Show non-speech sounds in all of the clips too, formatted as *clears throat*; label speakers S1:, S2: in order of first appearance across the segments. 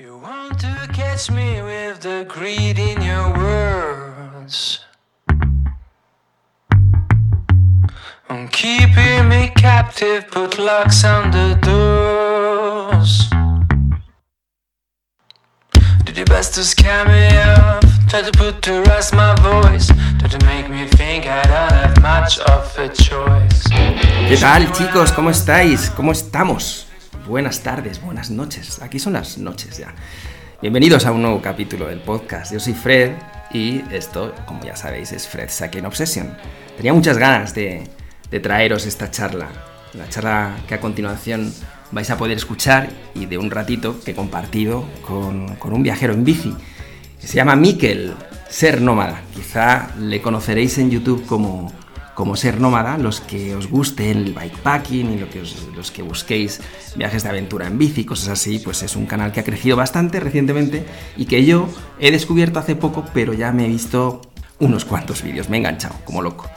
S1: You want to catch me with the greed in your words. I'm keeping me captive, put locks on the doors. Did your best to scare me off, try to put to rest my voice, try to make me think I don't have much of a choice.
S2: ¿Qué tal chicos? ¿Cómo estáis? ¿Cómo estamos? Buenas tardes, buenas noches. Aquí son las noches ya. Bienvenidos a un nuevo capítulo del podcast. Yo soy Fred y esto, como ya sabéis, es Fred Second Obsession. Tenía muchas ganas de, de traeros esta charla. La charla que a continuación vais a poder escuchar y de un ratito que he compartido con, con un viajero en bici. Que se llama Mikel, Ser Nómada. Quizá le conoceréis en YouTube como como ser nómada, los que os guste el bikepacking y lo que os- los que busquéis viajes de aventura en bici, cosas así, pues es un canal que ha crecido bastante recientemente y que yo he descubierto hace poco, pero ya me he visto unos cuantos vídeos, me he enganchado como loco.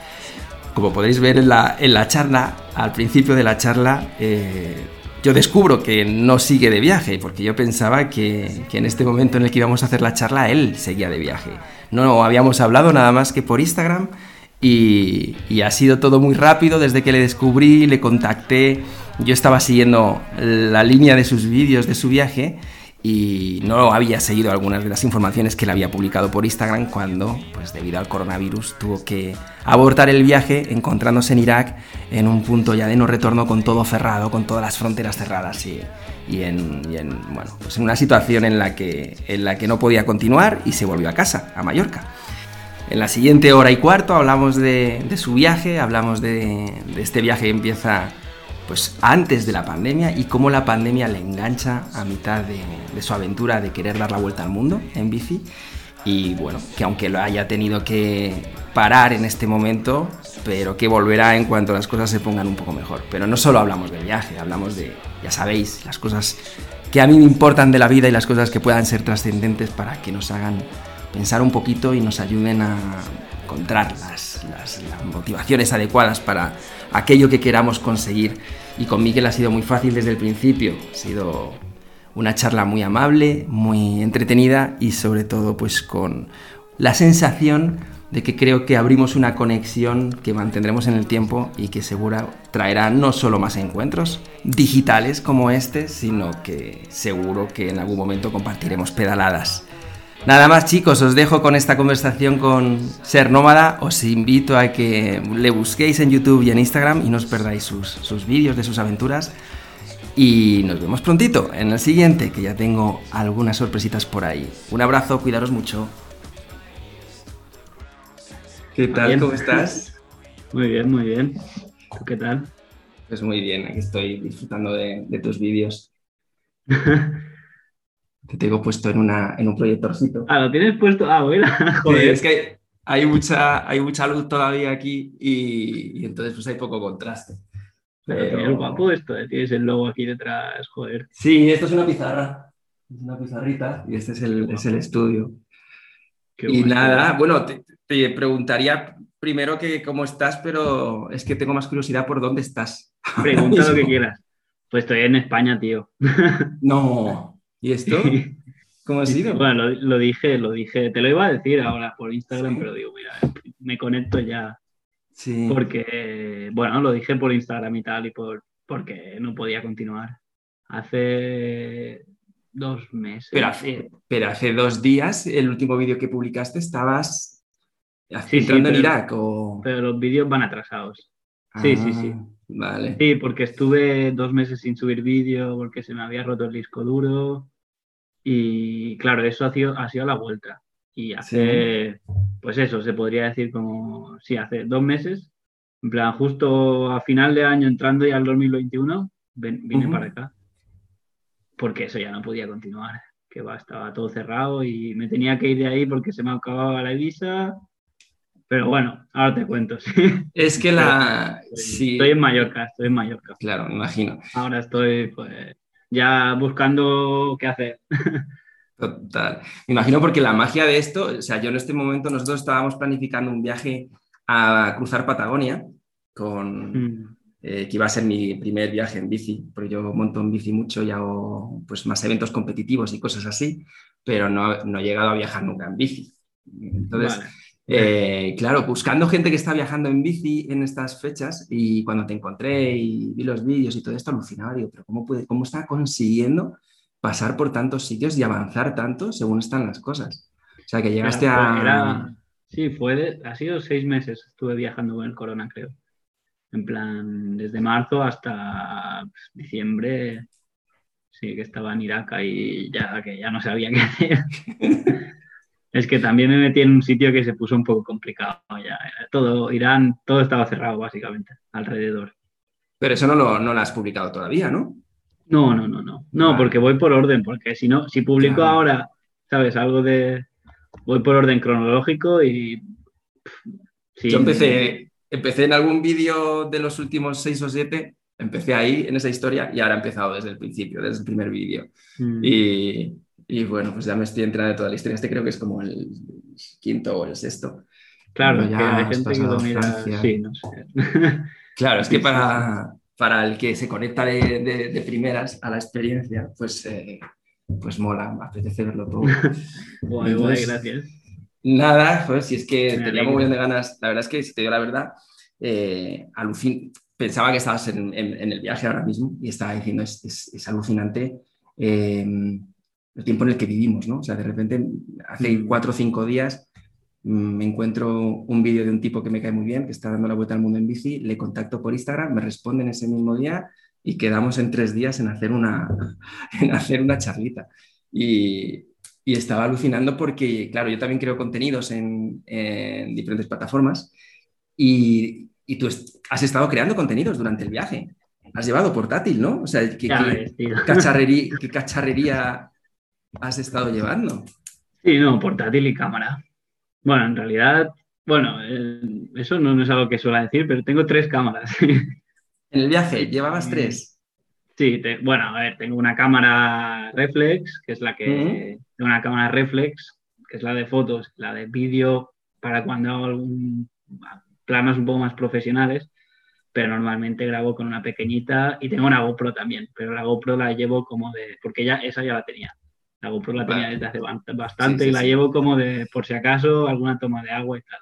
S2: Como podéis ver en la, en la charla, al principio de la charla, eh, yo descubro que no sigue de viaje, porque yo pensaba que, que en este momento en el que íbamos a hacer la charla, él seguía de viaje. No habíamos hablado nada más que por Instagram y, ha sido todo muy rápido desde que le descubrí, le contacté. Yo estaba siguiendo la línea de sus vídeos de su viaje y no había seguido algunas de las informaciones que él había publicado por Instagram cuando, pues debido al coronavirus, tuvo que abortar el viaje encontrándose en Irak en un punto ya de no retorno con todo cerrado, con todas las fronteras cerradas y, en, pues en una situación en la, que, en la que no podía continuar y se volvió a casa, a Mallorca. En la siguiente hora y cuarto hablamos de, su viaje, hablamos de, de este viaje que empieza pues antes de la pandemia y cómo la pandemia le engancha a mitad de, de su aventura de querer dar la vuelta al mundo en bici. Y bueno, que aunque lo haya tenido que parar en este momento, pero que volverá en cuanto las cosas se pongan un poco mejor. Pero no solo hablamos del viaje, hablamos de, ya sabéis, las cosas que a mí me importan de la vida y las cosas que puedan ser trascendentes para que nos hagan pensar un poquito y nos ayuden a encontrar las, las- las motivaciones adecuadas para aquello que queramos conseguir. Y con Miguel ha sido muy fácil desde el principio. Ha sido una charla muy amable, muy entretenida y sobre todo pues con la sensación de que creo que abrimos una conexión que mantendremos en el tiempo y que segura traerá no solo más encuentros digitales como este, sino que seguro que en algún momento compartiremos pedaladas. Nada más chicos, os dejo con esta conversación con Ser Nómada. Os invito a que le busquéis en YouTube y en Instagram y no os perdáis sus, sus vídeos de sus aventuras. Y nos vemos prontito en el siguiente, que ya tengo algunas sorpresitas por ahí. Un abrazo, cuidaros mucho. ¿Qué tal?
S3: Bien.
S2: ¿Cómo estás?
S3: Muy bien, muy bien. ¿Tú qué tal?
S2: Pues muy bien, aquí estoy disfrutando de, de tus vídeos. *laughs* Te tengo puesto en, una, en un proyectorcito.
S3: ah, lo tienes puesto. Ah, bueno.
S2: Sí, *laughs*
S3: Joder.
S2: es que hay mucha, hay mucha luz todavía aquí y, y entonces pues hay poco contraste.
S3: Pero
S2: Pero-
S3: tienes guapo esto, eh, tienes el logo aquí detrás, joder.
S2: Sí, esto es una pizarra. Es una pizarrita y este es el, es el estudio.
S3: Qué
S2: y
S3: guay.
S2: nada, bueno, te, te preguntaría primero que cómo estás, pero es que tengo más curiosidad por dónde estás.
S3: Pregunta *laughs* lo que quieras. Pues estoy en España, tío.
S2: No. *laughs* ¿Y esto? *laughs* ¿Cómo ha sido?
S3: Bueno, lo, lo dije, lo dije. Te lo iba a decir ahora por Instagram, pero digo, mira, me conecto ya.
S2: Sí.
S3: Porque, bueno, lo dije por Instagram y tal, y por porque no podía continuar. Hace dos meses.
S2: Pero hace, pero hace dos días, el último vídeo que publicaste, estabas
S3: sí,
S2: entrando en
S3: pero-
S2: Irak o...
S3: Pero los vídeos van atrasados. sí, sí, sí.
S2: Ah, Vale.
S3: Sí, porque estuve dos meses sin subir vídeo porque se me había roto el disco duro y claro, eso ha sido, ha sido la vuelta. Y hace, pues eso, se podría decir como, sí, hace dos meses, en plan, justo a final de año, entrando ya al 2021, ven- vine
S2: Ujú.
S3: para acá. Porque eso ya no podía continuar, que va, estaba todo cerrado y me tenía que ir de ahí porque se me acababa la visa. Pero bueno, ahora te cuento, *laughs* sí.
S2: Es que la...
S3: Estoy,
S2: Sí,
S3: estoy en Mallorca, estoy en Mallorca.
S2: claro, me imagino.
S3: Ahora estoy pues ya buscando qué hacer. *laughs*
S2: Total. Me imagino porque la magia de esto, o sea, yo en este momento nosotros estábamos planificando un viaje a cruzar Patagonia con,
S3: Mm,
S2: eh, que iba a ser mi primer viaje en bici, porque yo monto en bici mucho y hago pues, más eventos competitivos y cosas así, pero no, no he llegado a viajar nunca en bici. Entonces, eh, claro, buscando gente que está viajando en bici en estas fechas y cuando te encontré y vi los vídeos y todo esto, alucinaba, digo, pero ¿cómo, puede, cómo está consiguiendo pasar por tantos sitios y avanzar tanto según están las cosas? O sea, que llegaste a...
S3: Sí, fue ha sido seis meses, estuve viajando con el corona, creo. En plan, desde marzo hasta pues, diciembre, sí, que estaba en Irak y ya, que ya no sabía qué hacer. *laughs* es que también me metí en un sitio que se puso un poco complicado. Ya, todo, Irán, todo estaba cerrado básicamente, alrededor.
S2: Pero eso no lo, no lo has publicado todavía, ¿no?
S3: No, no, no, no. No, porque voy por orden, porque si no, si publico ahora, ¿sabes? Algo de, voy por orden cronológico y...
S2: Yo empecé, empecé en algún vídeo de los últimos seis o siete, empecé ahí en esa historia y ahora he empezado desde el principio, desde el primer vídeo. Mm. Y, y, bueno, pues ya me estoy entrando de toda la historia. Este creo que es como el quinto o el sexto.
S3: Claro, ya hay gente que lo mira, sí, no sé. *laughs*
S2: Claro, es que para, para el que se conecta de, de, primeras a la experiencia, pues eh, pues mola, me apetece verlo todo. *laughs*
S3: guay, guay, gracias.
S2: Nada, pues si es que tenía muy de ganas, la verdad es que si te digo la verdad, eh, pensaba que estabas en, el viaje ahora mismo y estaba diciendo, es, alucinante eh, el tiempo en el que vivimos, ¿no? O sea, de repente, hace cuatro o cinco días mm, me encuentro un vídeo de un tipo que me cae muy bien, que está dando la vuelta al mundo en bici, le contacto por Instagram, me responde en ese mismo día y quedamos en tres días en hacer una, *laughs* en hacer una charlita. Y, y, estaba alucinando porque, claro, yo también creo contenidos en, en diferentes plataformas y, y, tú has estado creando contenidos durante el viaje. Has llevado portátil, ¿no? O sea, ¿qué, qué, cacharrería, *laughs* ¿qué cacharrería has estado llevando?
S3: Sí, no, portátil y cámara. Bueno, en realidad, bueno, eh, eso no, es algo que suelo decir, pero tengo tres cámaras.
S2: En el viaje, ¿llevabas tres?
S3: Sí, bueno, a ver, tengo una cámara reflex, que es la que. Tengo una cámara reflex, que es la de fotos, la de vídeo para cuando hago algún planos un poco más profesionales, pero normalmente grabo con una pequeñita y tengo una GoPro también, pero la GoPro la llevo como de. porque ya esa ya la tenía. La GoPro la tenía desde hace bastante y la llevo como de, por si acaso, alguna toma de agua y tal.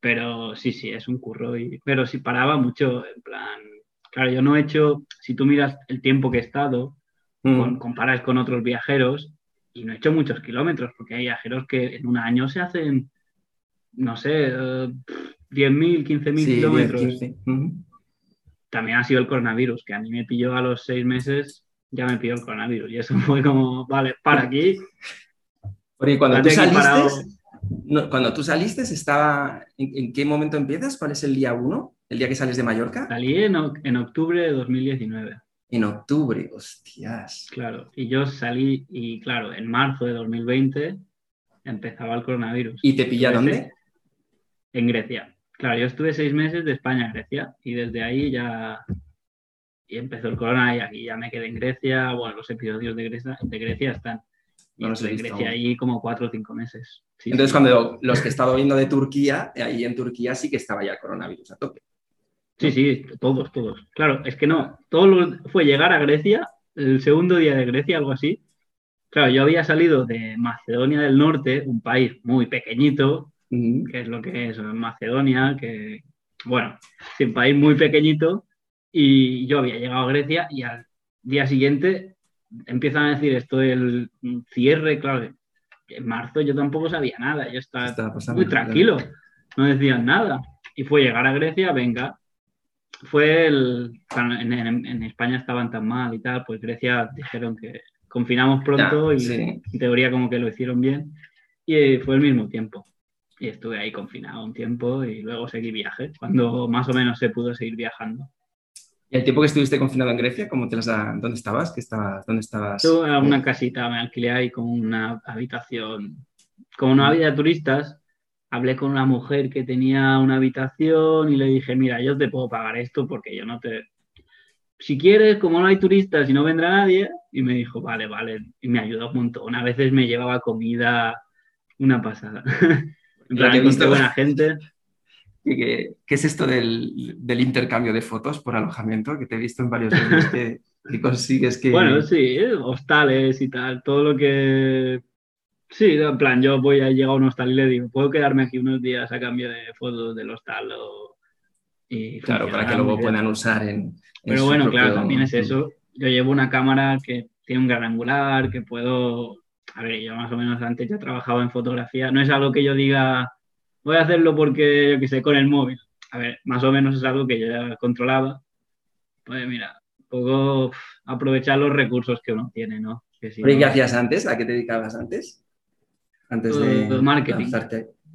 S3: Pero sí, sí, es un curro. Y, pero si paraba mucho, en plan, Claro, yo no he hecho, si tú miras el tiempo que he estado, mm. comparas con otros viajeros, y no he hecho muchos kilómetros, porque hay viajeros que en un año se hacen, no sé, 10.000, 15.000 kilómetros. También ha sido el coronavirus, que a mí me pilló a los seis meses, ya me pilló el coronavirus. Y eso *laughs* fue como, vale, para aquí.
S2: Porque cuando tú saliste, cuando tú saliste, estaba, ¿en, qué momento empiezas? ¿Cuál es el día uno? ¿El día que sales de Mallorca?
S3: Salí en, octubre de 2019.
S2: En octubre, hostias.
S3: Claro, y yo salí, y claro, en marzo de 2020 empezaba el coronavirus.
S2: ¿Y te pilla dónde?
S3: En Grecia. Claro, yo estuve seis meses de España a Grecia y desde ahí ya y empezó el corona y aquí ya me quedé en Grecia. Bueno, los episodios de Grecia, de Grecia están. Y no en Grecia ahí como cuatro o cinco meses.
S2: Entonces, cuando los que he estado viendo de Turquía, ahí en Turquía sí que estaba ya el coronavirus a tope.
S3: Sí, sí, todos, todos. Claro, es que no, todo fue llegar a Grecia, el segundo día de Grecia, algo así. Claro, yo había salido de Macedonia del Norte, un país muy pequeñito, que es lo que es Macedonia, que, bueno, es un país muy pequeñito, y yo había llegado a Grecia y al día siguiente empiezan a decir esto del cierre, claro, en marzo yo tampoco sabía nada, yo estaba, muy tranquilo, no decían nada. Y fue llegar a Grecia, venga, fue el. En, España estaban tan mal y tal, pues Grecia dijeron que confinamos pronto y en teoría como que lo hicieron bien. Y fue el mismo tiempo. Y estuve ahí confinado un tiempo y luego seguí viaje, cuando más o menos se pudo seguir viajando.
S2: ¿Y el tiempo que estuviste confinado en Grecia, cómo te las dónde estabas? ¿Qué estabas? ¿Dónde estabas?
S3: Yo en una casita, me alquilé ahí con una habitación. Como no había turistas, hablé con una mujer que tenía una habitación y le dije, mira, yo te puedo pagar esto porque yo no te... Si quieres, como no hay turistas y no vendrá nadie, y me dijo, vale, vale, y me ayudó un montón. A veces me llevaba comida una pasada. *laughs* en plan, buena gente.
S2: ¿Qué, es esto del, intercambio de fotos por alojamiento? Que te he visto en varios vídeos que, consigues que...
S3: Bueno, sí, hostales y tal, todo lo que... Sí, en plan, yo voy a llegar a un hostal y le digo, puedo quedarme aquí unos días a cambio de fotos del hostal o...
S2: Y claro, para que luego puedan usar en...
S3: Pero bueno, claro, también es eso. Yo llevo una cámara que tiene un gran angular, que puedo... A ver, yo más o menos antes ya trabajaba en fotografía. No es algo que yo diga, voy a hacerlo porque, yo qué sé, con el móvil. A ver, más o menos es algo que yo ya controlaba. Pues mira, un poco aprovechar los recursos que uno tiene, ¿no?
S2: Que ¿Qué hacías antes? ¿A qué te dedicabas antes?
S3: Antes de pues marketing,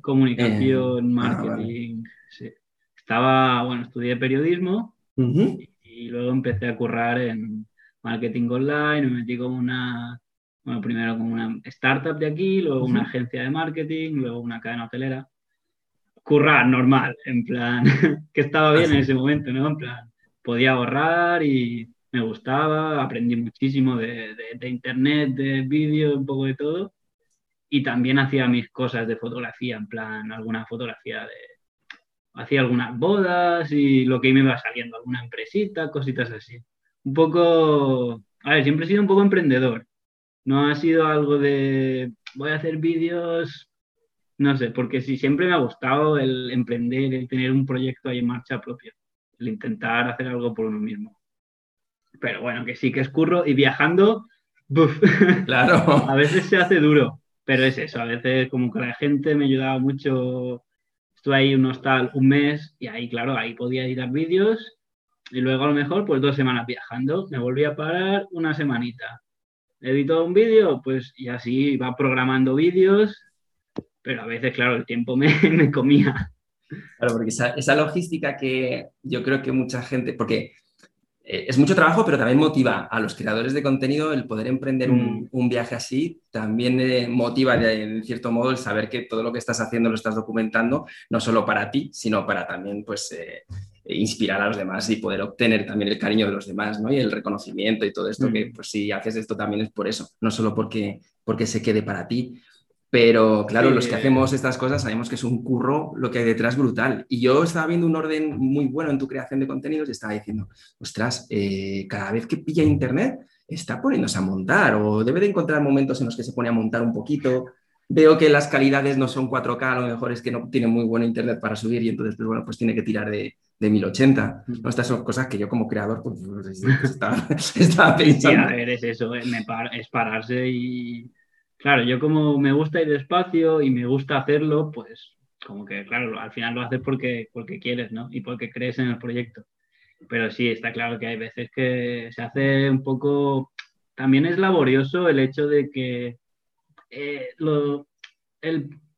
S3: comunicación, eh, ah, marketing. sí. Estaba, bueno, estudié periodismo y, luego empecé a currar en marketing online, me metí como una, bueno, primero como una startup de aquí, luego una agencia de marketing, luego una cadena hotelera currar normal, en plan, *laughs* que estaba bien en ese momento, ¿no? En plan, podía ahorrar y me gustaba, aprendí muchísimo de, de, internet, de vídeo, un poco de todo. Y también hacía mis cosas de fotografía, en plan, alguna fotografía de... Hacía algunas bodas y lo que me iba saliendo, alguna empresita, cositas así. Un poco... A ver, siempre he sido un poco emprendedor. No ha sido algo de voy a hacer vídeos no sé, porque sí, siempre me ha gustado el emprender, el tener un proyecto ahí en marcha propia, el intentar hacer algo por uno mismo. Pero bueno, que sí que es curro y viajando, *laughs*
S2: claro.
S3: a veces se hace duro, pero es eso, a veces como que la gente me ayudaba mucho. Estuve ahí un hostal un mes y ahí, claro, ahí podía editar vídeos y luego a lo mejor pues dos semanas viajando, me volví a parar una semanita. Edito un vídeo, pues y así va programando vídeos pero a veces, claro, el tiempo me, *laughs* me comía.
S2: Claro, porque esa, esa, logística que yo creo que mucha gente, porque eh, es mucho trabajo, pero también motiva a los creadores de contenido el poder emprender un, mm. un, viaje así, también eh, motiva de, en cierto modo el saber que todo lo que estás haciendo lo estás documentando, no solo para ti, sino para también pues eh, inspirar a los demás y poder obtener también el cariño de los demás, ¿no? Y el reconocimiento y todo esto, que mm. pues si haces esto también es por eso, no solo porque, porque se quede para ti. Pero claro, los que hacemos estas cosas sabemos que es un curro lo que hay detrás brutal. Y yo estaba viendo un orden muy bueno en tu creación de contenidos y estaba diciendo, ostras, eh, cada vez que pilla internet está poniéndose a montar o debe de encontrar momentos en los que se pone a montar un poquito. Veo que las calidades no son 4K, a lo mejor es que no tiene muy buen internet para subir y entonces, pues, bueno, pues tiene que tirar de, de 1080. ¿no? Estas son cosas que yo como creador pues, pues estaba, *laughs* pensando.
S3: a ver, es eso, es pararse y Claro, yo como me gusta ir despacio y me gusta hacerlo, pues como que, claro, al final lo haces porque, porque quieres, ¿no? Y porque crees en el proyecto. Pero sí, está claro que hay veces que se hace un poco... También es laborioso el hecho de que eh, lo,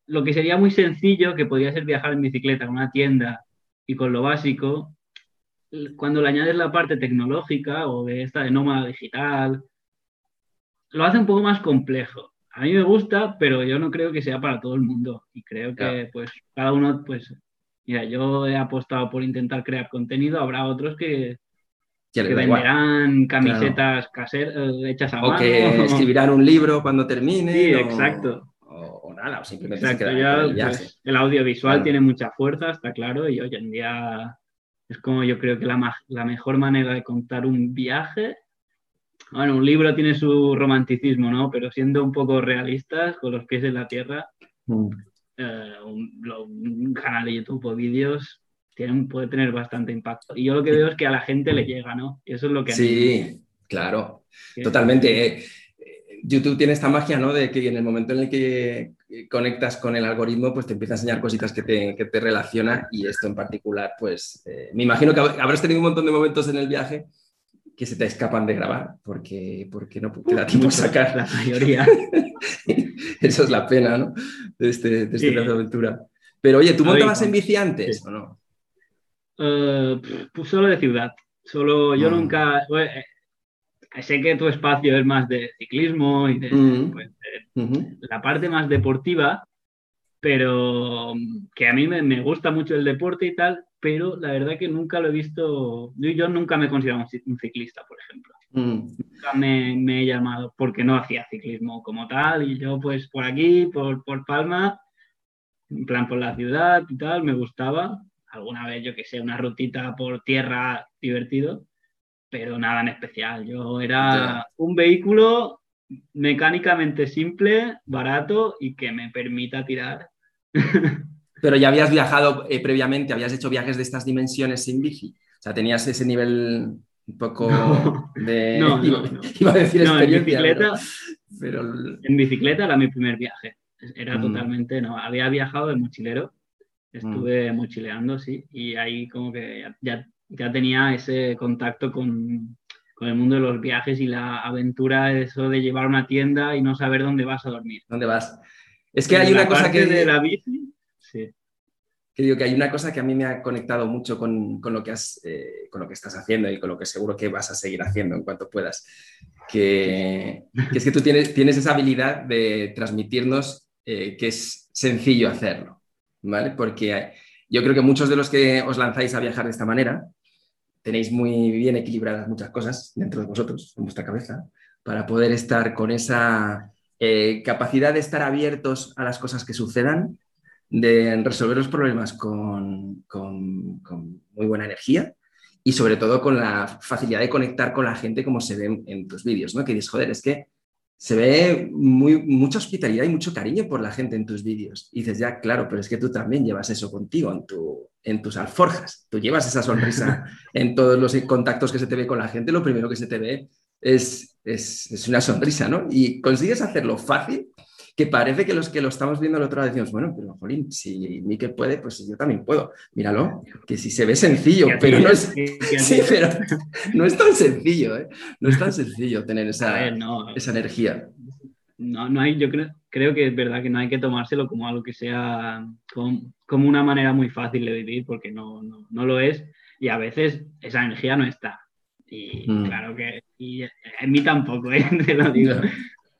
S3: lo que sería muy sencillo, que podría ser viajar en bicicleta a una tienda y con lo básico, cuando le añades la parte tecnológica o de esta de nómada digital, lo hace un poco más complejo a mí me gusta, pero yo no creo que sea para todo el mundo. Y creo que pues cada uno, pues, mira, yo he apostado por intentar crear contenido, habrá otros que, que, venderán camisetas caseras eh, hechas a
S2: o O que *laughs* escribirán un libro cuando termine.
S3: Sí, exacto.
S2: O, nada, o simplemente
S3: pues, el, audiovisual tiene mucha fuerza, está claro, y hoy en día es como yo creo que la, la mejor manera de contar un viaje bueno, un libro tiene su romanticismo, ¿no? Pero siendo un poco realistas, con los pies en la tierra, mm. eh, un, canal de YouTube o vídeos puede tener bastante impacto. Y yo lo que veo es que a la gente le llega, ¿no? Y eso es lo que...
S2: Sí, claro, totalmente. Eh, YouTube tiene esta magia, ¿no? De que en el momento en el que conectas con el algoritmo, pues te empieza a enseñar cositas que te, que te relaciona y esto en particular, pues eh, me imagino que habrás tenido un montón de momentos en el viaje que se te escapan de grabar porque, porque no te da tiempo a sacar.
S3: La mayoría. *laughs*
S2: Eso es la pena, ¿no? De este, de este aventura. Pero oye, ¿tú montabas en bici antes o no?
S3: Uh, pues solo de ciudad. Solo yo ah. nunca. Eh, sé que tu espacio es más de ciclismo y de, mm. pues, la parte más deportiva, pero que a mí me, me, gusta mucho el deporte y tal, pero la verdad que nunca lo he visto, yo, nunca me he considerado un ciclista, por ejemplo. Mm. Nunca me, he llamado porque no hacía ciclismo como tal y yo pues por aquí, por, por Palma, en plan por la ciudad y tal, me gustaba, alguna vez, yo que sé, una rutita por tierra divertido, pero nada en especial. Yo era un vehículo mecánicamente simple, barato y que me permita tirar. *laughs*
S2: Pero ya habías viajado eh, previamente, habías hecho viajes de estas dimensiones sin bici. O sea, tenías ese nivel un poco de. *laughs*
S3: No, *laughs* no,
S2: Iba a decir
S3: en bicicleta. Pero, En bicicleta era mi primer viaje. Era mm. totalmente. No, había viajado de mochilero. Estuve mm. mochileando, sí. Y ahí como que ya, ya tenía ese contacto con, con el mundo de los viajes y la aventura, eso de llevar una tienda y no saber dónde vas a dormir.
S2: ¿Dónde vas? Es que hay una cosa que...
S3: De la bici, sí.
S2: Que digo que hay una cosa que a mí me ha conectado mucho con, con lo, que has, eh, con lo que estás haciendo y con lo que seguro que vas a seguir haciendo en cuanto puedas. Que, es que tú tienes, tienes esa habilidad de transmitirnos eh, que es sencillo hacerlo, ¿vale? Porque yo creo que muchos de los que os lanzáis a viajar de esta manera, tenéis muy bien equilibradas muchas cosas dentro de vosotros, en vuestra cabeza, para poder estar con esa eh, capacidad de estar abiertos a las cosas que sucedan, de resolver los problemas con, muy buena energía y sobre todo con la facilidad de conectar con la gente como se ve en, tus vídeos, ¿no? Que dices, joder, es que se ve muy, mucha hospitalidad y mucho cariño por la gente en tus vídeos. Y dices, ya, claro, pero es que tú también llevas eso contigo en, tu, en tus alforjas. Tú llevas esa sonrisa *laughs* en todos los contactos que se te ve con la gente. Lo primero que se te ve es, es, es una sonrisa, ¿no? Y consigues hacerlo fácil que parece que los que lo estamos viendo al otro lado decimos, bueno, pero Jolín, si Miquel puede, pues yo también puedo. Míralo, que si se ve sencillo, pero no es, sí, *laughs* pero no es tan sencillo, ¿eh? No es tan sencillo tener esa, esa energía.
S3: No, no hay, yo creo, creo que es verdad que no hay que tomárselo como algo que sea como, como una manera muy fácil de vivir, porque no, no, no, lo es, y a veces esa energía no está. Y mm. claro que y en mí tampoco, ¿eh? *laughs* te lo digo.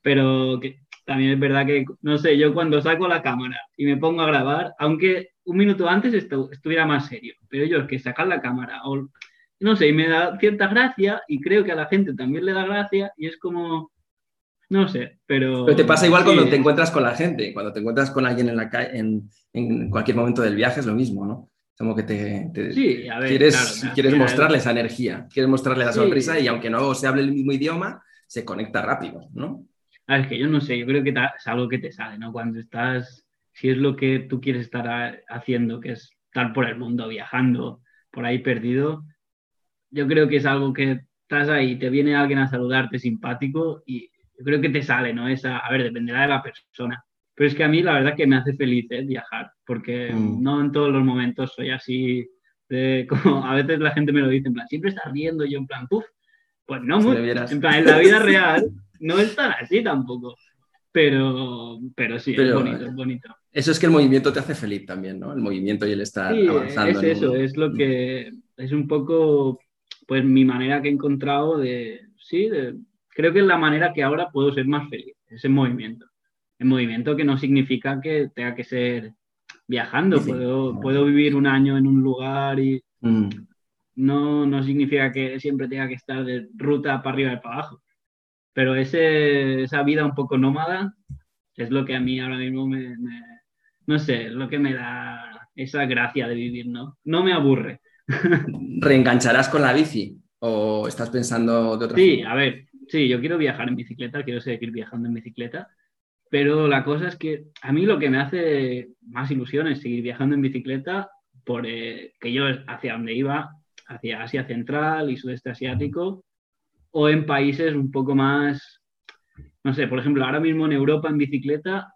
S3: Pero que, también es verdad que, no sé, yo cuando saco la cámara y me pongo a grabar, aunque un minuto antes estuviera más serio, pero yo es que sacar la cámara, o no sé, y me da cierta gracia y creo que a la gente también le da gracia y es como, no sé, pero...
S2: Pero te pasa igual cuando te encuentras con la gente, cuando te encuentras con alguien en, la en, en cualquier momento del viaje es lo mismo, ¿no? Como que te,
S3: sí, a ver,
S2: quieres, quieres mostrarle esa energía, quieres mostrarle la sonrisa y aunque no se hable el mismo idioma, se conecta rápido, ¿no?
S3: Ah, es que yo no sé, yo creo que es algo que te sale, ¿no? Cuando estás, si es lo que tú quieres estar haciendo, que es estar por el mundo, viajando, por ahí perdido, yo creo que es algo que estás ahí, te viene alguien a saludarte simpático y yo creo que te sale, ¿no? Esa, a ver, dependerá de la persona. Pero es que a mí la verdad que me hace feliz ¿eh? viajar, porque mm. no en todos los momentos soy así, de, *laughs* como a veces la gente me lo dice, en plan, siempre estás riendo, yo en plan, puf, pues no, muy, en plan, en la vida real *laughs* no es tan así tampoco. Pero, pero sí, es bonito, es bonito.
S2: Eso es que el movimiento te hace feliz también, ¿no? El movimiento y el estar sí, avanzando.
S3: Es eso, es lo que es un poco pues mi manera que he encontrado de, sí, creo que es la manera que ahora puedo ser más feliz, ese movimiento. El movimiento que no significa que tenga que ser viajando, puedo, puedo vivir un año en un lugar y mm. no, no significa que siempre tenga que estar de ruta para arriba y para abajo. Pero ese, esa vida un poco nómada es lo que a mí ahora mismo me, no sé, lo que me da esa gracia de vivir, ¿no? No me aburre. *laughs*
S2: ¿Reengancharás con la bici o estás pensando de otra
S3: Sí, a ver, sí, yo quiero viajar en bicicleta, quiero seguir viajando en bicicleta, pero la cosa es que a mí lo que me hace más ilusión es seguir viajando en bicicleta por eh, que yo hacia donde iba, hacia Asia Central y Sudeste Asiático, o en países un poco más, no sé, por ejemplo, ahora mismo en Europa en bicicleta,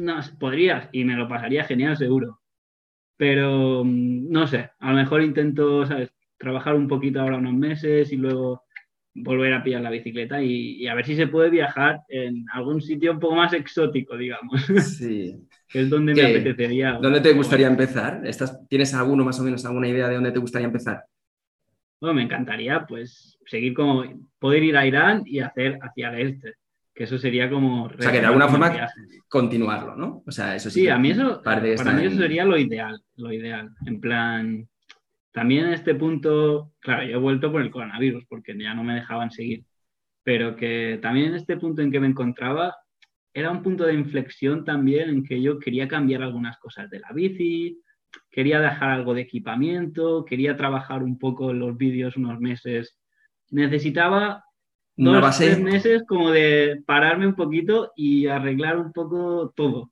S3: no, podrías y me lo pasaría genial seguro. Pero mm, no sé, a lo mejor intento, ¿sabes? Trabajar un poquito ahora unos meses y luego volver a pillar la bicicleta y, a ver si se puede viajar en algún sitio un poco más exótico, digamos.
S2: Sí. *laughs*
S3: que es donde me apetecería.
S2: ¿Dónde te gustaría empezar? ¿Estás, ¿Tienes alguno más o menos alguna idea de dónde te gustaría empezar?
S3: Bueno, me encantaría pues seguir como poder ir a Irán y hacer hacia el este, que eso sería como...
S2: O sea, que de alguna forma continuarlo, ¿no? O sea, eso
S3: sí. Sí, a mí eso, para mí eso sería lo ideal, lo ideal. En plan, también en este punto, claro, yo he vuelto por el coronavirus porque ya no me dejaban seguir, pero que también en este punto en que me encontraba era un punto de inflexión también en que yo quería cambiar algunas cosas de la bici, quería dejar algo de equipamiento, quería trabajar un poco los vídeos unos meses. Necesitaba dos,
S2: base.
S3: tres meses como de pararme un poquito y arreglar un poco todo.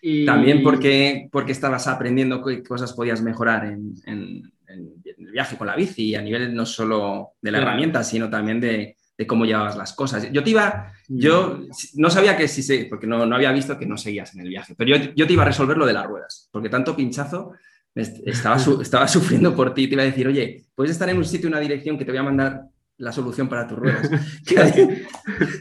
S3: Y-
S2: También porque, porque estabas aprendiendo qué cosas podías mejorar en, en- en el viaje con la bici, a nivel no solo de la
S3: Claro.
S2: herramienta, sino también de, de cómo llevabas las cosas. Yo te iba, yo no sabía que si se, porque no, no había visto que no seguías en el viaje, pero yo, yo te iba a resolver lo de las ruedas, porque tanto pinchazo estaba, su- estaba sufriendo por ti, te iba a decir, oye, puedes estar en un sitio, una dirección que te voy a mandar la solución para tus ruedas. *laughs* Hay-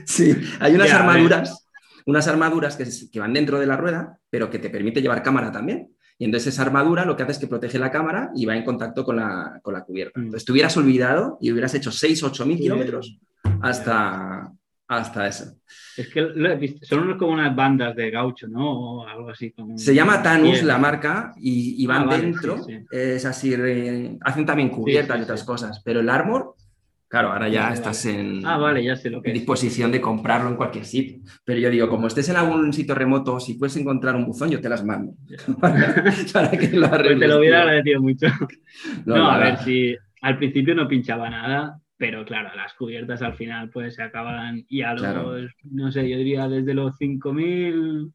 S2: sí, hay unas armaduras, unas armaduras que, van dentro de la rueda, pero que te permite llevar cámara también. Y entonces esa armadura lo que hace es que protege la cámara y va en contacto con la, con la cubierta.
S3: Mm.
S2: Entonces te hubieras olvidado y hubieras hecho 6, 8 mil kilómetros hasta, hasta eso.
S3: Es que son como unas bandas de gaucho, ¿no? O algo así. Como
S2: Se llama Tanus
S3: piel.
S2: la marca y, y van
S3: Ah, vale,
S2: dentro.
S3: sí, sí.
S2: Es así, re- hacen también cubiertas
S3: sí,
S2: y otras cosas. Pero el Armor, claro, ahora ya
S3: Vale,
S2: estás
S3: vale.
S2: en,
S3: Ah, vale, ya sé lo que
S2: en
S3: es.
S2: disposición de comprarlo en cualquier sitio. Pero yo digo, como estés en algún sitio remoto, si puedes encontrar un buzón, yo te las mando. para, *laughs* para que lo
S3: Pues
S2: arregles.
S3: te lo hubiera
S2: tío.
S3: agradecido mucho.
S2: No,
S3: No, a ver, si al principio no pinchaba nada, pero claro, las cubiertas al final pues se acaban y a los,
S2: Claro.
S3: no sé, yo diría desde los 5.000,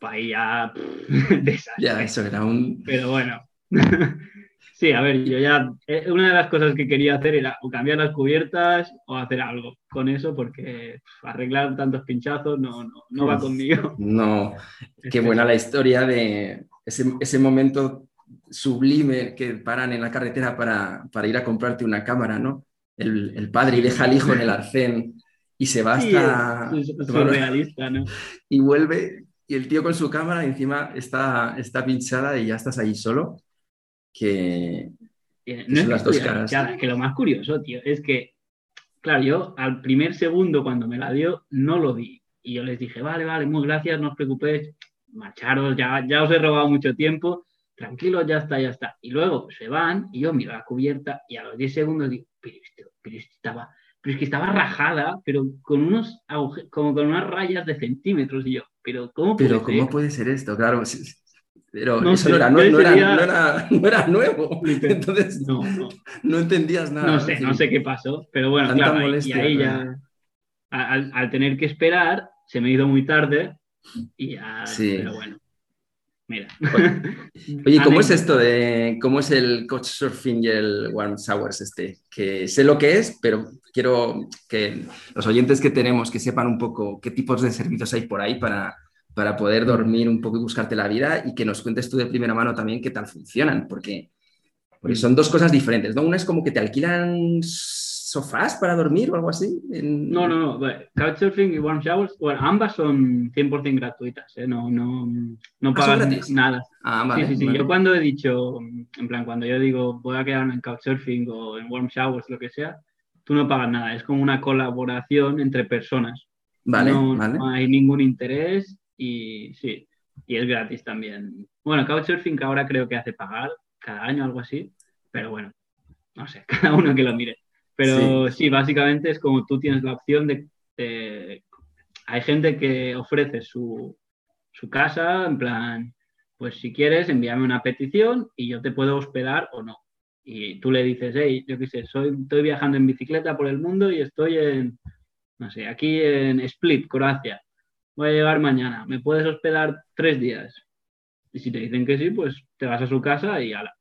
S3: para ahí ya pff, *laughs* desastre.
S2: Ya, eso era un.
S3: Pero bueno. *laughs* sí, a ver, yo ya, eh, una de las cosas que quería hacer era o cambiar las cubiertas o hacer algo con eso, porque pff, arreglar tantos pinchazos no, no, no va conmigo.
S2: No, *laughs* qué
S3: Este,
S2: buena la historia de ese, ese momento sublime que paran en la carretera para, para ir a comprarte una cámara, ¿no? El, el padre y deja al hijo en el arcén y se va
S3: Sí,
S2: hasta...
S3: es, es surrealista, ¿no?
S2: y vuelve y el tío con su cámara encima está, está pinchada y ya estás ahí solo. Que
S3: Eh,
S2: son
S3: No es que
S2: las dos caras.
S3: que lo más curioso, tío, es que, claro, yo al primer segundo cuando me la dio, no lo vi. Y yo les dije, vale, vale, muy gracias, no os preocupéis, marcharos, ya, ya os he robado mucho tiempo, tranquilos, ya está, ya está. Y luego se van y yo miro la cubierta y a los 10 segundos digo, pero, esto- pero esto estaba, pero es que estaba rajada, pero con unos aguje- como con unas rayas de centímetros. Y yo, pero ¿cómo puede
S2: pero
S3: ser?
S2: ¿cómo puede ser esto? Claro, sí, sí. pero
S3: No
S2: eso
S3: sé,
S2: no, era,
S3: yo
S2: no, no era,
S3: sería-
S2: no era- no era nuevo. *laughs* Entonces
S3: No,
S2: entendías nada.
S3: No sé, no sé qué pasó, pero bueno,
S2: Tanta
S3: claro,
S2: molestia,
S3: y ahí ya, al, al tener que esperar, se me ha ido muy tarde y ya,
S2: Sí.
S3: pero bueno, mira.
S2: Oye, *laughs* ¿cómo es esto de cómo es el Couchsurfing y el Warm Showers este? Que sé lo que es, pero quiero que los oyentes que tenemos que sepan un poco qué tipos de servicios hay por ahí para, para poder dormir un poco y buscarte la vida y que nos cuentes tú de primera mano también qué tal funcionan, porque, porque son dos cosas diferentes, ¿no? Una es como que te alquilan sofás para dormir o algo así. en-
S3: No, no, no, Couchsurfing y Warm Showers, bueno, ambas son 100% gratuitas, ¿eh? no, no, no
S2: Ah, gratis.
S3: nada.
S2: Ah, vale.
S3: sí, sí, sí,
S2: vale.
S3: yo cuando he dicho, en plan, cuando yo digo voy a quedarme en Couchsurfing o en Warm Showers, lo que sea, tú no pagas nada, es como una colaboración entre personas.
S2: Vale,
S3: no,
S2: vale.
S3: no hay ningún interés y sí, y es gratis también. Bueno, Couchsurfing ahora creo que hace pagar cada año algo así, pero bueno, no sé, *laughs* cada uno que lo mire. Pero sí, básicamente es como tú tienes la opción de... hay gente que ofrece su, su casa, en plan, pues si quieres, envíame una petición y yo te puedo hospedar o no. Y tú le dices, hey, yo qué sé, soy, estoy viajando en bicicleta por el mundo y estoy en, no sé, aquí en Split, Croacia. Voy a llegar mañana. ¿Me puedes hospedar tres días? Y si te dicen que sí, pues te vas a su casa y ala.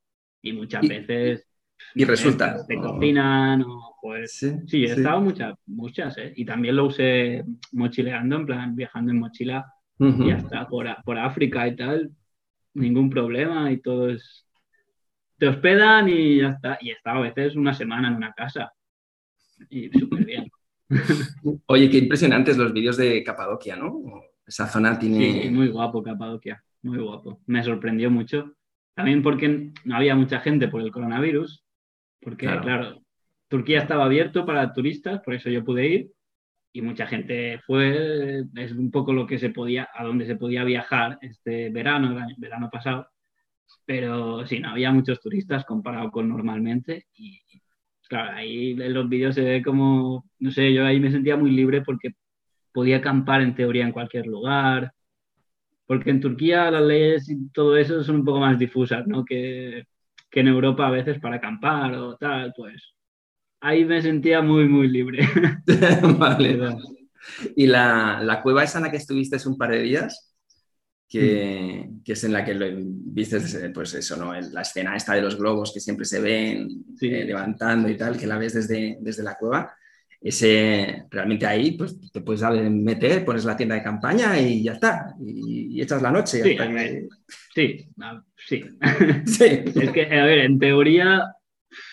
S3: Y muchas
S2: Y-
S3: veces.
S2: Y
S3: sé,
S2: resulta.
S3: Te cocinan o pues.
S2: Sí,
S3: Sí, he
S2: sí.
S3: estado muchas, muchas, ¿eh? Y también lo usé mochileando, en plan, viajando en mochila y hasta por, por África y tal, ningún problema y todo es... Te hospedan y ya está. Y he estado a veces una semana en una casa. Y súper bien. *laughs*
S2: Oye, qué impresionantes los vídeos de Capadocia, ¿no? Esa zona tiene...
S3: Sí, muy guapo Capadocia, muy guapo. Me sorprendió mucho. También porque no había mucha gente por el coronavirus, porque
S2: Claro.
S3: claro, Turquía estaba abierto para turistas, por eso yo pude ir, y mucha gente fue, es un poco lo que se podía, a donde se podía viajar este verano, el verano pasado, pero sí, no había muchos turistas comparado con normalmente, y claro, ahí en los vídeos se ve como, no sé, yo ahí me sentía muy libre porque podía acampar en teoría en cualquier lugar. porque en Turquía las leyes y todo eso son un poco más difusas, ¿no? Que, que en Europa a veces para acampar o tal, pues ahí me sentía muy, muy libre. *laughs*
S2: vale. ¿Y la, la, cueva esa en la que estuviste un par de días? Que, mm. que es en la que lo, viste, pues eso, ¿no? La escena esta de los globos que siempre se ven eh, levantando y tal, que la ves desde, desde la cueva ese, realmente ahí pues, te puedes meter, pones la tienda de campaña y ya está, y, echas la noche.
S3: Sí, sí, *laughs* sí. es que, a ver, en teoría,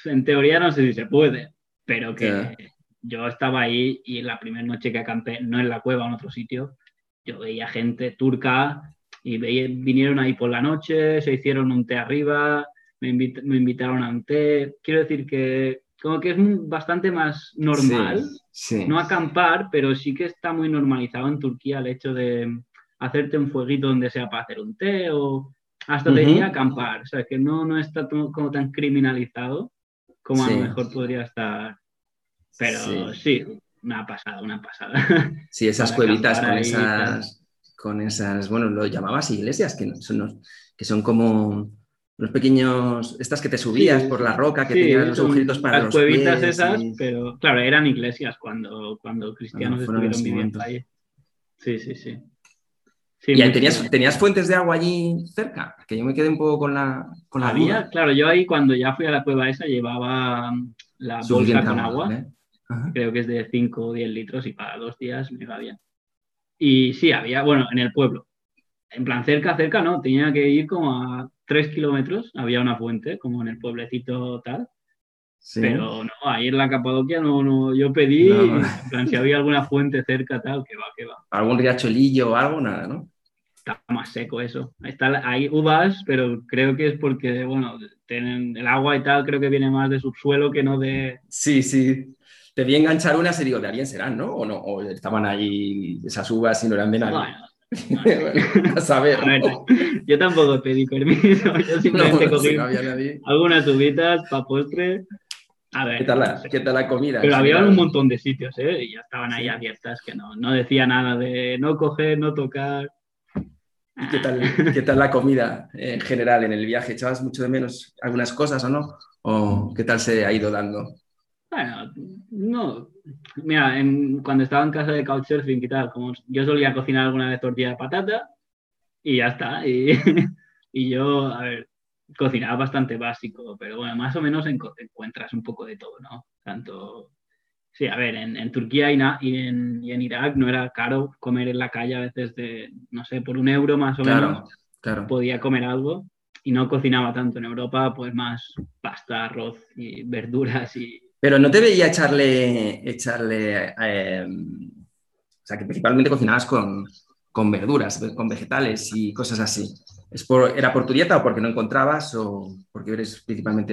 S3: en teoría no sé si se puede, pero que yo estaba ahí y la primera noche que acampé, no en la cueva, en otro sitio, yo veía gente turca y vinieron ahí por la noche, se hicieron un té arriba, me, me invitaron a un té. Quiero decir que como que es bastante más normal, no acampar, pero sí que está muy normalizado en Turquía el hecho de hacerte un fueguito donde sea para hacer un té o hasta te iría a acampar, o sea, que no, no está como tan criminalizado como a lo mejor podría estar, pero sí, una pasada, una pasada. *laughs*
S2: Sí, esas cuevitas con esas, con esas, bueno, lo llamabas iglesias, que son, que son como los pequeños, estas que te subías por la roca, que tenían los agujeritos para
S3: las cuevitas esas, pero claro, eran iglesias cuando, cuando cristianos estuvieron viviendo ahí. Sí, sí, sí.
S2: ¿Y ahí tenías, tenías, fuentes de agua allí cerca? Que yo me quedé un poco con la, con la
S3: Había, claro, yo ahí cuando ya fui a la cueva esa llevaba la bolsa con agua, creo que es de 5 o 10 litros y para dos días me iba bien. Y sí, había, bueno, en el pueblo. En plan, cerca, cerca, no, tenía que ir como a tres kilómetros había una fuente, como en el pueblecito tal. Pero no, ahí en la Capadoquia no, no yo pedí, en plan, si había alguna fuente cerca tal, que va, que va.
S2: ¿Algún riachuelillo o algo? Nada, ¿no?
S3: Está más seco eso. Está, hay uvas, pero creo que es porque, bueno, tienen el agua y tal, creo que viene más de subsuelo que no de...
S2: Sí, sí. Te vi enganchar unas y digo, de alguien serán, ¿no? O no, o estaban ahí esas uvas y no eran de nadie. *laughs* a saber.
S3: yo tampoco pedí permiso, yo simplemente cogí algunas uvitas para postre. A ver,
S2: ¿Qué tal, la, ¿Qué tal la comida?
S3: Pero había un montón de sitios, ¿eh? Y ya estaban ahí abiertas, que no, no decía nada de no coger, no tocar.
S2: qué tal, qué tal la comida en general en el viaje? ¿Echabas mucho de menos algunas cosas o no? ¿O qué tal se ha ido dando?
S3: Bueno, no. Mira, cuando estaba en casa de Couchsurfing y tal, como yo solía cocinar alguna vez tortilla de patata y ya está. Y, *laughs* y yo, a ver, cocinaba bastante básico, pero bueno, más o menos encuentras un poco de todo, ¿no? Tanto. Sí, a ver, en, Turquía y, en, y, en, Irak no era caro comer en la calle a veces de, no sé, por un euro más o menos. Claro. Podía comer algo y no cocinaba tanto. En Europa, pues más pasta, arroz y verduras y,
S2: pero no te veía echarle, echarle eh, o sea, que principalmente cocinabas con, con, verduras, con vegetales y cosas así. ¿Es por, ¿Era por tu dieta o porque no encontrabas o porque eres principalmente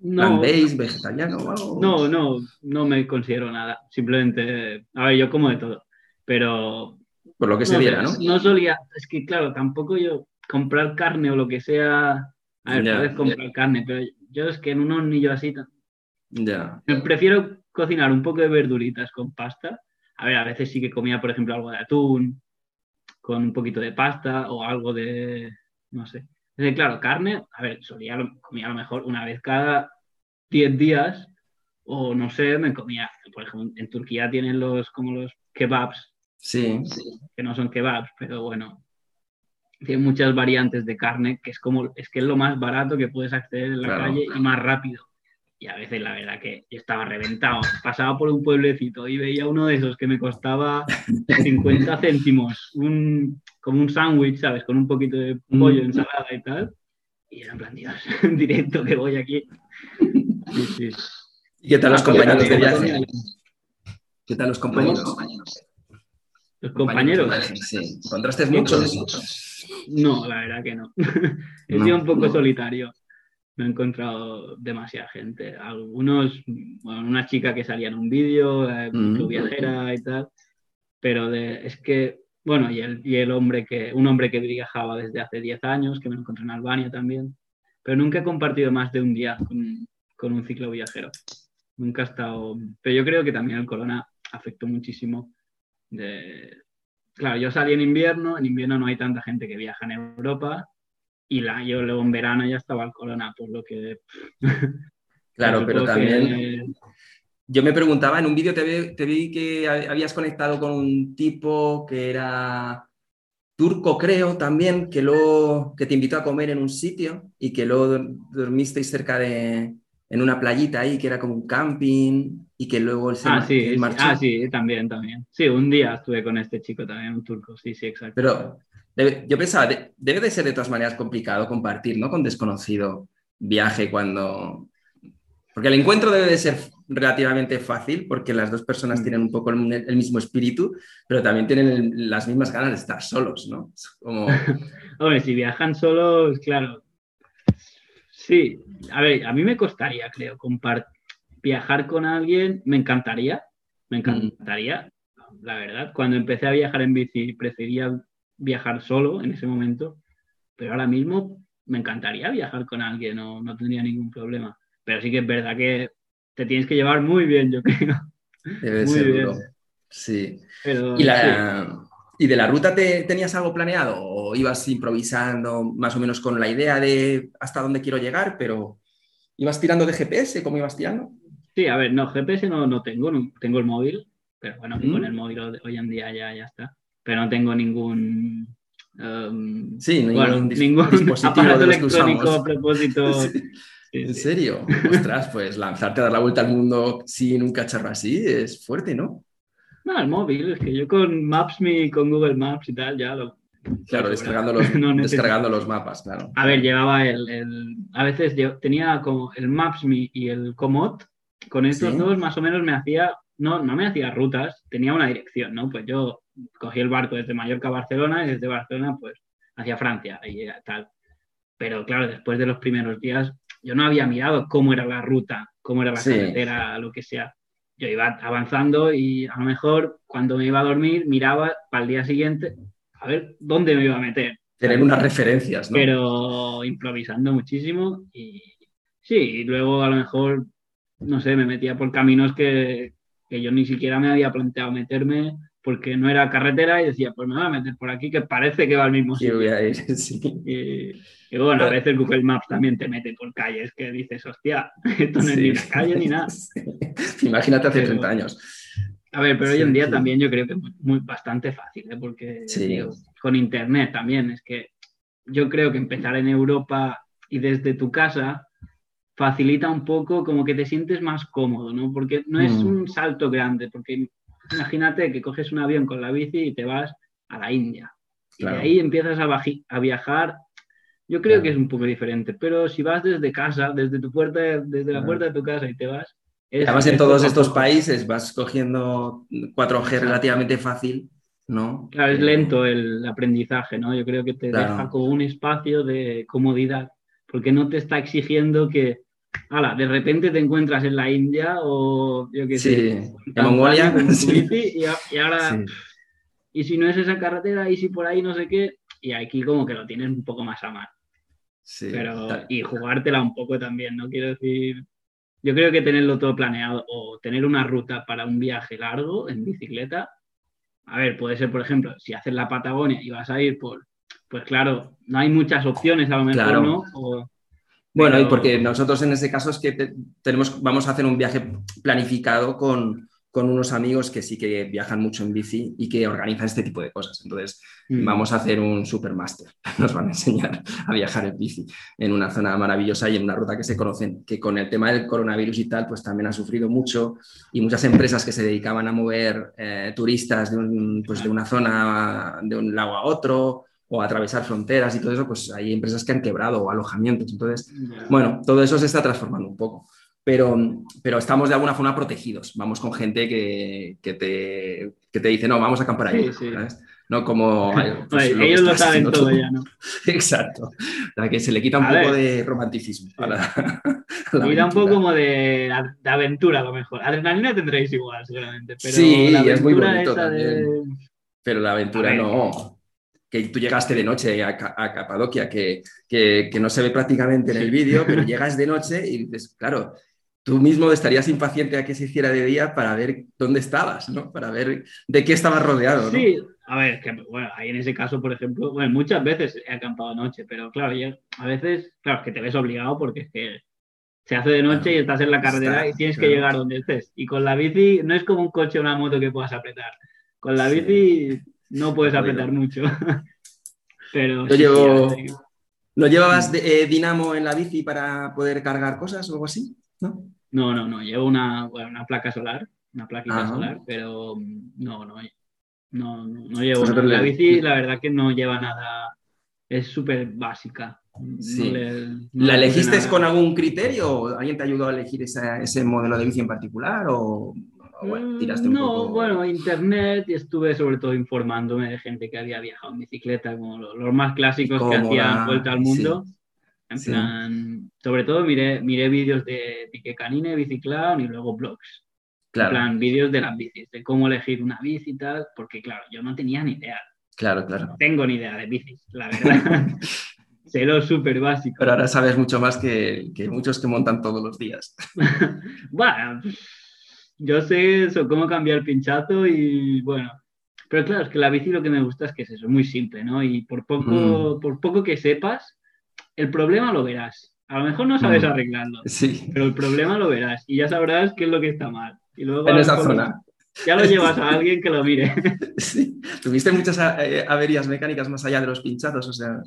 S2: no, vegetariano o algo?
S3: No, no, no me considero nada. Simplemente, a ver, yo como de todo, pero...
S2: Por lo que se diera, ¿no?
S3: No solía, es que claro, tampoco yo comprar carne o lo que sea, a ver, puedes comprar carne, pero yo es que en un hornillo así
S2: ya.
S3: Prefiero cocinar un poco de verduritas con pasta. A ver, a veces sí que comía, por ejemplo, algo de atún con un poquito de pasta o algo de, no sé. Es claro, carne, a ver, solía comía a lo mejor una vez cada 10 días o no sé, me comía, por ejemplo, en Turquía tienen los como los kebabs.
S2: Sí.
S3: Que no son kebabs, pero bueno, tienen muchas variantes de carne que es como es que es lo más barato que puedes acceder en la calle y más rápido y a veces la verdad que yo estaba reventado. Pasaba por un pueblecito y veía uno de esos que me costaba 50 céntimos, un, como un sándwich, ¿sabes? Con un poquito de pollo, mm. ensalada y tal. Y era en plan, Dios, en *laughs* directo que voy aquí.
S2: ¿Y qué tal los compañeros de viaje? ¿Qué tal los compañeros?
S3: Los compañeros.
S2: Sí. ¿Encontraste muchos?
S3: No, la verdad que no. *laughs* He sido un poco solitario no he encontrado demasiada gente. Algunos, bueno, una chica que salía en un vídeo, eh, mm. viajera y tal, pero de, es que, bueno, y el, y el hombre que, un hombre que viajaba desde hace 10 años, que me lo encontré en Albania también, pero nunca he compartido más de un día con, con un ciclo viajero. Nunca he estado, pero yo creo que también el corona afectó muchísimo de, claro, yo salí en invierno, en invierno no hay tanta gente que viaja en Europa y la, yo luego en verano ya estaba al corona, por lo que... *laughs*
S2: claro, pero también... Yo me preguntaba, en un vídeo te, te, vi que habías conectado con un tipo que era turco, creo, también, que, luego, que te invitó a comer en un sitio y que luego dormisteis cerca de, en una playita ahí, que era como un camping y que luego
S3: el ah, sí, Ah, sí, también, también. Sí, un día estuve con este chico también, un turco, sí, sí, exacto.
S2: Pero yo pensaba, debe de ser de todas maneras complicado compartir, ¿no? Con desconocido viaje cuando... Porque el encuentro debe de ser relativamente fácil porque las dos personas mm. tienen un poco el, mismo espíritu, pero también tienen las mismas ganas de estar solos, ¿no?
S3: Como... *laughs* Hombre, si viajan solos, claro. Sí, a ver, a mí me costaría, creo, compartir viajar con alguien, me encantaría, me mm. encantaría, la verdad. Cuando empecé a viajar en bici prefería viajar solo en ese momento, pero ahora mismo me encantaría viajar con alguien, no, no tendría ningún problema. Pero sí que es verdad que te tienes que llevar muy bien, yo *laughs* creo.
S2: Debe ser duro. Sí. ¿Y, la, ¿Y, de la ruta te, tenías algo planeado o ibas improvisando más o menos con la idea de hasta dónde quiero llegar, pero ibas tirando de GPS? ¿Cómo ibas tirando?
S3: Sí, a ver, no, GPS no, no tengo, tengo el móvil, pero bueno, con el móvil hoy en día ya, ya está. Pero no tengo ningún
S2: Um, sí, ningún, ningún dispositivo electrónico a propósito. *laughs* ¿En serio? Ostras, pues lanzarte a dar la vuelta al mundo sin un cacharro así es fuerte, ¿no?
S3: No, el móvil, es que yo con Maps.me, con Google Maps y tal, ya lo...
S2: Claro, descargando los, *laughs* descargando los mapas, claro.
S3: A ver, llevaba el... a veces yo tenía como el Maps.me y el Komoot, con estos dos más o menos me hacía... No, no me hacía rutas, tenía una dirección, ¿no? Pues yo cogí el barco desde Mallorca a Barcelona y desde Barcelona, pues, hacia Francia y tal. Pero claro, después de los primeros días yo no había mirado cómo era la ruta, cómo era la carretera, lo que sea. Yo iba avanzando y a lo mejor cuando me iba a dormir miraba para el día siguiente a ver dónde me iba a meter.
S2: Tener unas referencias, ¿no?
S3: Pero improvisando muchísimo y sí, y luego a lo mejor, no sé, me metía por caminos que, que yo ni siquiera me había planteado meterme porque no era carretera y decía, pues me voy a meter por aquí que parece que va al mismo *laughs* sitio. *laughs* Y, bueno, a veces Google Maps también te mete por calles que dices, hostia, *laughs* esto no es ni una calle ni nada.
S2: Imagínate hace 30 años.
S3: A ver, pero hoy en día también yo creo que es muy, bastante fácil, ¿eh? porque con Internet también, es que yo creo que empezar en Europa y desde tu casa facilita un poco como que te sientes más cómodo, ¿no? Porque no es mm. un salto grande, porque imagínate que coges un avión con la bici y te vas a la India. Y de ahí empiezas a, a viajar. Yo creo que es un poco diferente, pero si vas desde casa, desde tu puerta, desde la puerta de tu casa y te vas.
S2: Además, en todos estos países vas cogiendo 4G relativamente fácil, ¿no?
S3: Claro, es lento el aprendizaje, ¿no? Yo creo que te deja como un espacio de comodidad, porque no te está exigiendo que Hala, de repente te encuentras en la India o yo qué sé,
S2: en Mongolia. *laughs*
S3: y, ahora, y si no es esa carretera, y si por ahí no sé qué, y aquí como que lo tienes un poco más a mano. Sí. Pero, y jugártela un poco también, ¿no? Quiero decir, yo creo que tenerlo todo planeado o tener una ruta para un viaje largo en bicicleta, a ver, puede ser, por ejemplo, si haces la Patagonia y vas a ir por, pues claro, no hay muchas opciones a lo mejor, ¿no?
S2: Bueno, y porque nosotros en ese caso es que tenemos, vamos a hacer un viaje planificado con, unos amigos que sí que viajan mucho en bici y que organizan este tipo de cosas. Entonces, mm. vamos a hacer un supermaster. *laughs* Nos van a enseñar a viajar en bici en una zona maravillosa y en una ruta que se conocen, que con el tema del coronavirus y tal, pues también ha sufrido mucho y muchas empresas que se dedicaban a mover eh, turistas de, pues de una zona, de un lago a otro o atravesar fronteras y todo eso, pues hay empresas que han quebrado o alojamientos. Entonces, bueno, todo eso se está transformando un poco. Pero, pero estamos de alguna forma protegidos. Vamos con gente que, que, te, que te, dice, no, vamos a acampar ahí. No como... *laughs*
S3: Pues, ellos lo saben todo ya, ¿no? *laughs*
S2: Exacto. La que se le quita un poco de romanticismo. A
S3: la, *laughs* Mira un poco como de, de, aventura a lo mejor. Adrenalina tendréis igual, seguramente. Pero
S2: sí, es muy bonito también. Pero la aventura no que tú llegaste de noche a, Capadocia, que, que, no se ve prácticamente en el vídeo, pero *laughs* llegas de noche y dices, claro, tú mismo estarías impaciente a que se hiciera de día para ver dónde estabas, ¿no? Para ver de qué estabas rodeado, ¿no?
S3: Sí, a ver, que bueno, ahí en ese caso, por ejemplo, bueno, muchas veces he acampado noche, pero claro, a veces, claro, es que te ves obligado porque es que se hace de noche y estás en la carretera y tienes que llegar donde estés. Y con la bici no es como un coche o una moto que puedas apretar. Con la bici no puedes apretar mucho. *laughs* pero
S2: ¿Lo llevabas de, eh, dinamo en la bici para poder cargar cosas o algo así? No,
S3: no, no, no. Llevo una, una placa solar, una plaquita solar, pero no, no, no, no, llevo nada. La bici, la verdad que no lleva nada. Es súper básica.
S2: ¿La elegiste con algún criterio? ¿Alguien te ayudó a elegir ese modelo de bici en particular? ¿O,
S3: bueno, tiraste un no, bueno, internet y estuve sobre todo informándome de gente que había viajado en bicicleta, como los, más clásicos que hacían vuelta al mundo. En plan, sobre todo miré, miré vídeos de Pique Canine, Biciclown y luego blogs. En plan, vídeos de las bicis, de cómo elegir una bici y tal, porque claro, yo no tenía ni idea.
S2: Claro, claro.
S3: No tengo ni idea de bicis, la verdad. *laughs* sé lo súper básico.
S2: Pero ahora sabes mucho más que, que muchos que montan todos los días. *laughs*
S3: bueno, yo sé eso, cómo cambiar el pinchazo y bueno. Pero claro, es que la bici lo que me gusta es que es eso, muy simple, ¿no? Y por poco, mm. por poco que sepas, el problema lo verás. A lo mejor no sabes mm. arreglarlo, sí. pero el problema lo verás y ya sabrás qué es lo que está mal. Y luego,
S2: en esa zona.
S3: Ya lo llevas a alguien que lo mire. *laughs*
S2: Sí. ¿Tuviste muchas eh, averías mecánicas más allá de los pinchazos? O sea,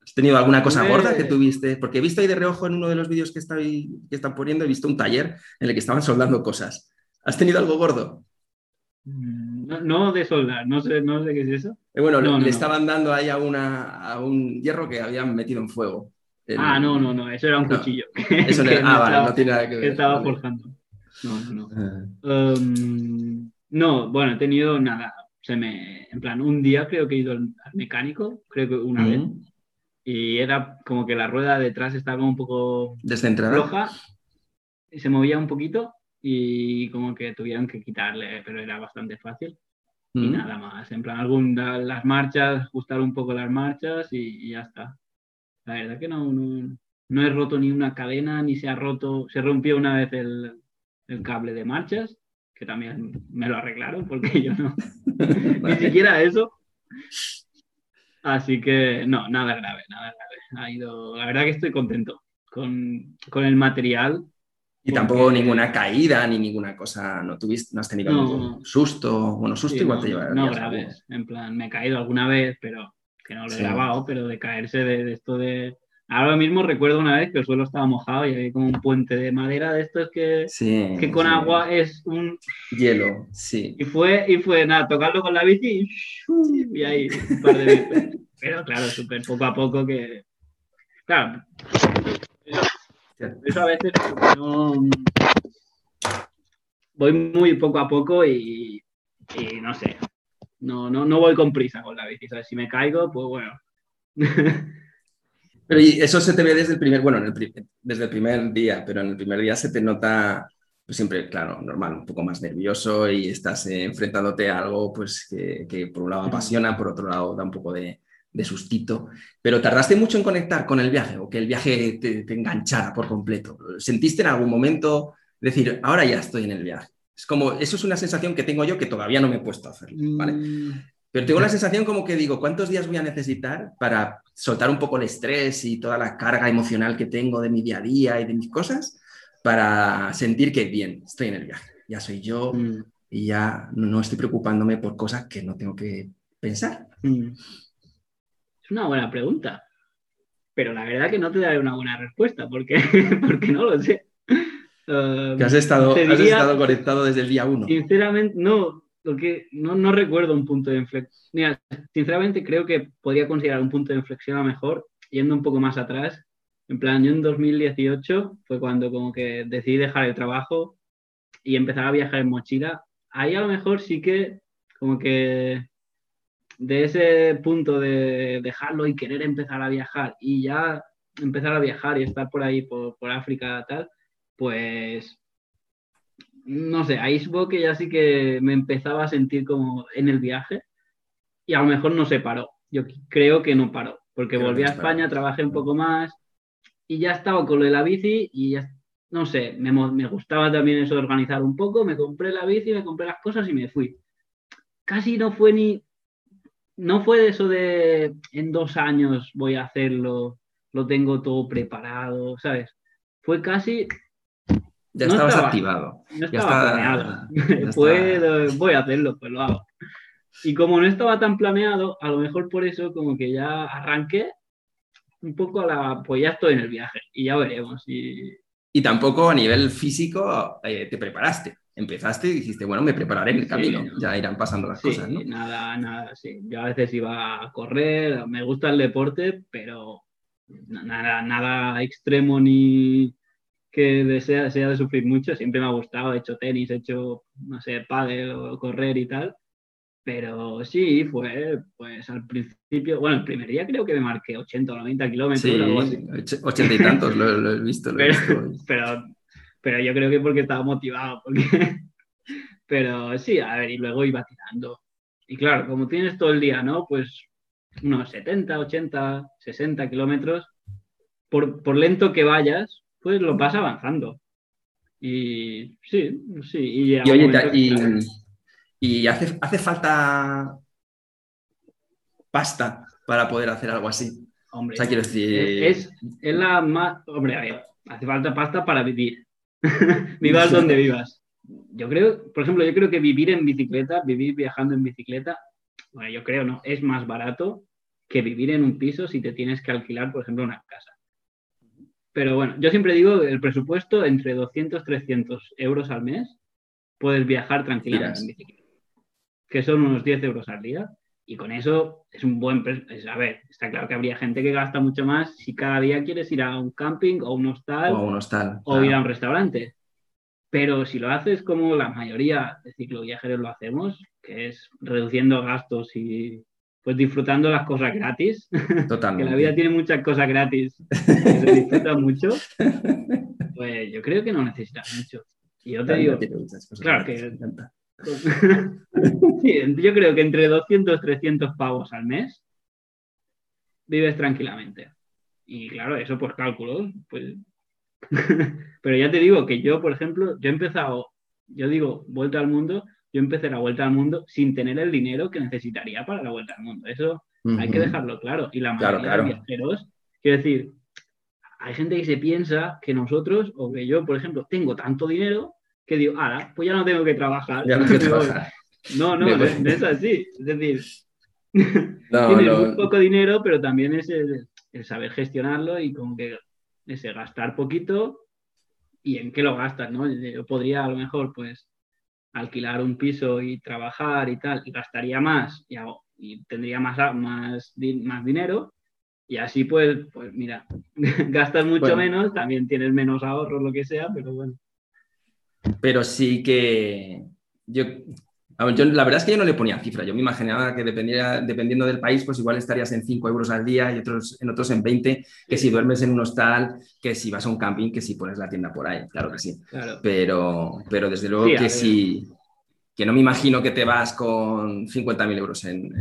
S2: ¿has tenido alguna cosa gorda que tuviste? Porque he visto ahí de reojo en uno de los vídeos que, que están poniendo, he visto un taller en el que estaban soldando cosas. ¿Has tenido algo gordo?
S3: Mm, no, de soldar, no sé, no sé qué es eso.
S2: Eh, bueno, le, estaban dando ahí a, una, a un hierro que habían metido en fuego.
S3: Ah, no, no, no, eso era un cuchillo. *laughs*
S2: Eso ah, *laughs* vale, no tiene nada que ver.
S3: estaba forjando. No, no, no. Ah. Um, no, bueno, he tenido nada. Se me, en plan, un día creo que he ido al mecánico, creo que una vez. Y era como que la rueda detrás estaba un poco
S2: descentrada.
S3: Floja y se movía un poquito y como que tuvieron que quitarle, pero era bastante fácil. Y nada más, en plan, algún, las marchas, ajustar un poco las marchas y, ya está. La verdad que no, no, no, he roto ni una cadena, ni se ha roto, se rompió una vez el, el cable de marchas, que también me lo arreglaron porque *laughs* yo no, *laughs* ni siquiera eso. Así que no, nada grave, nada grave. Ha ido, la verdad que estoy contento con, con el material
S2: y tampoco ninguna caída ni ninguna cosa, no tuviste, no has tenido ningún susto, bueno, susto igual te lleva.
S3: No graves, en plan, me he caído alguna vez, pero que no lo he grabado, pero de caerse de, esto de... Ahora mismo recuerdo una vez que el suelo estaba mojado y había como un puente de madera de estos que, que con agua es un...
S2: Hielo, sí.
S3: Y fue, y fue nada, tocarlo con la bici y, y ahí un par de veces. Pero claro, súper poco a poco que... Claro, eso a veces voy muy poco a poco y, no sé, no, no, no voy con prisa con la bici. Si me caigo, pues bueno. *laughs*
S2: Pero eso se te ve desde el primer, bueno, desde el primer día, pero en el primer día se te nota pues siempre, claro, normal, un poco más nervioso y estás enfrentándote a algo pues que, que, por un lado apasiona, por otro lado da un poco de, de sustito, pero tardaste mucho en conectar con el viaje o que el viaje te, enganchara por completo. ¿Sentiste en algún momento decir, ahora ya estoy en el viaje? Es como, eso es una sensación que tengo yo que todavía no me he puesto a hacerlo, ¿vale? Mm. Pero tengo la sensación como que digo, ¿cuántos días voy a necesitar para soltar un poco el estrés y toda la carga emocional que tengo de mi día a día y de mis cosas para sentir que bien, estoy en el viaje, ya soy yo mm. y ya no estoy preocupándome por cosas que no tengo que pensar? Mm
S3: una buena pregunta, pero la verdad que no te daré una buena respuesta porque, *laughs* porque no lo sé.
S2: que has estado, has estado conectado desde el día uno.
S3: Sinceramente, no, porque no, no recuerdo un punto de inflexión. sinceramente creo que podría considerar un punto de inflexión a mejor yendo un poco más atrás. En plan, yo en 2018 fue cuando como que decidí dejar el trabajo y empezar a viajar en mochila. Ahí a lo mejor sí que como que de ese punto de dejarlo y querer empezar a viajar y ya empezar a viajar y estar por ahí, por, por África, tal, pues no sé, ahí supongo que ya sí que me empezaba a sentir como en el viaje y a lo mejor no se paró. Yo creo que no paró, porque volví a España, trabajé un poco más y ya estaba con lo de la bici y ya, no sé, me, me gustaba también eso de organizar un poco, me compré la bici, me compré las cosas y me fui. Casi no fue ni no fue eso de en dos años voy a hacerlo, lo tengo todo preparado, ¿sabes? Fue casi...
S2: Ya estabas activado.
S3: No estaba planeado. *laughs* voy a hacerlo, pues lo hago. Y como no estaba tan planeado, a lo mejor por eso como que ya arranqué un poco a la... Pues ya estoy en el viaje y ya veremos. Y,
S2: y tampoco a nivel físico eh, te preparaste empezaste y dijiste, bueno, me prepararé en el camino, ya irán pasando las cosas, ¿no?
S3: Nada, nada, sí. Yo a veces iba a correr, me gusta el deporte, pero nada, nada extremo ni que desea, sea de sufrir mucho. Siempre me ha gustado, he hecho tenis, he hecho, no sé, pádel o correr y tal. Pero sí, fue, pues al principio, bueno, el primer día creo que me marqué 80 o 90 kilómetros.
S2: Sí, 80 y tantos, lo, he visto.
S3: Lo he visto. pero pero yo creo que porque estaba motivado, porque... *laughs* pero sí, a ver, y luego iba tirando. Y claro, como tienes todo el día, ¿no? Pues unos 70, 80, 60 kilómetros, por, por lento que vayas, pues lo vas avanzando. Y sí, sí. Y,
S2: oye, y, hace, hace falta pasta para poder hacer algo así.
S3: Hombre, o sea, quiero decir... es, es, la más... Hombre, a ver, hace falta pasta para vivir. *laughs* vivas donde vivas. Yo creo, por ejemplo, yo creo que vivir en bicicleta, vivir viajando en bicicleta, bueno, yo creo, ¿no? Es más barato que vivir en un piso si te tienes que alquilar, por ejemplo, una casa. Pero bueno, yo siempre digo el presupuesto entre 200 300 euros al mes puedes viajar tranquilamente en bicicleta, que son unos 10 euros al día. Y con eso es un buen... A ver, está claro que habría gente que gasta mucho más si cada día quieres ir a un camping o un hostal
S2: o, un hostal,
S3: o ir a un restaurante. Pero si lo haces como la mayoría de cicloviajeros lo hacemos, que es reduciendo gastos y pues disfrutando las cosas gratis, *laughs* que la vida tiene muchas cosas gratis que se disfrutan *laughs* mucho, pues yo creo que no necesitas mucho. Y yo te digo, claro que *laughs* sí, yo creo que entre 200 300 pavos al mes vives tranquilamente. Y claro, eso pues cálculos, *laughs* pues... Pero ya te digo que yo, por ejemplo, yo he empezado, yo digo, vuelta al mundo, yo empecé la vuelta al mundo sin tener el dinero que necesitaría para la vuelta al mundo. Eso hay que dejarlo claro. Y la mayoría de viajeros, quiero decir, hay gente que se piensa que nosotros, o que yo, por ejemplo, tengo tanto dinero que digo, ahora, pues ya no tengo que trabajar. *laughs* No, no, no, es así. Es decir, *laughs* tienes muy poco dinero, pero también es el, saber gestionarlo y como que ese gastar poquito y en qué lo gastas, ¿no? Yo podría a lo mejor, pues, alquilar un piso y trabajar y tal, y gastaría más y, y tendría más, más, más dinero. Y así, pues, pues mira, *laughs* gastas mucho menos, también tienes menos ahorros, lo que sea, pero bueno
S2: pero sí que yo, la verdad es que yo no le ponía cifra, yo me imaginaba que dependiera, dependiendo del país, pues igual estarías en 5 euros al día y otros, en otros en 20, que si duermes en un hostal, que si vas a un camping, que si pones la tienda por ahí, claro que sí. Pero, pero desde luego que sí, que no me imagino que te vas con 50.000 euros en,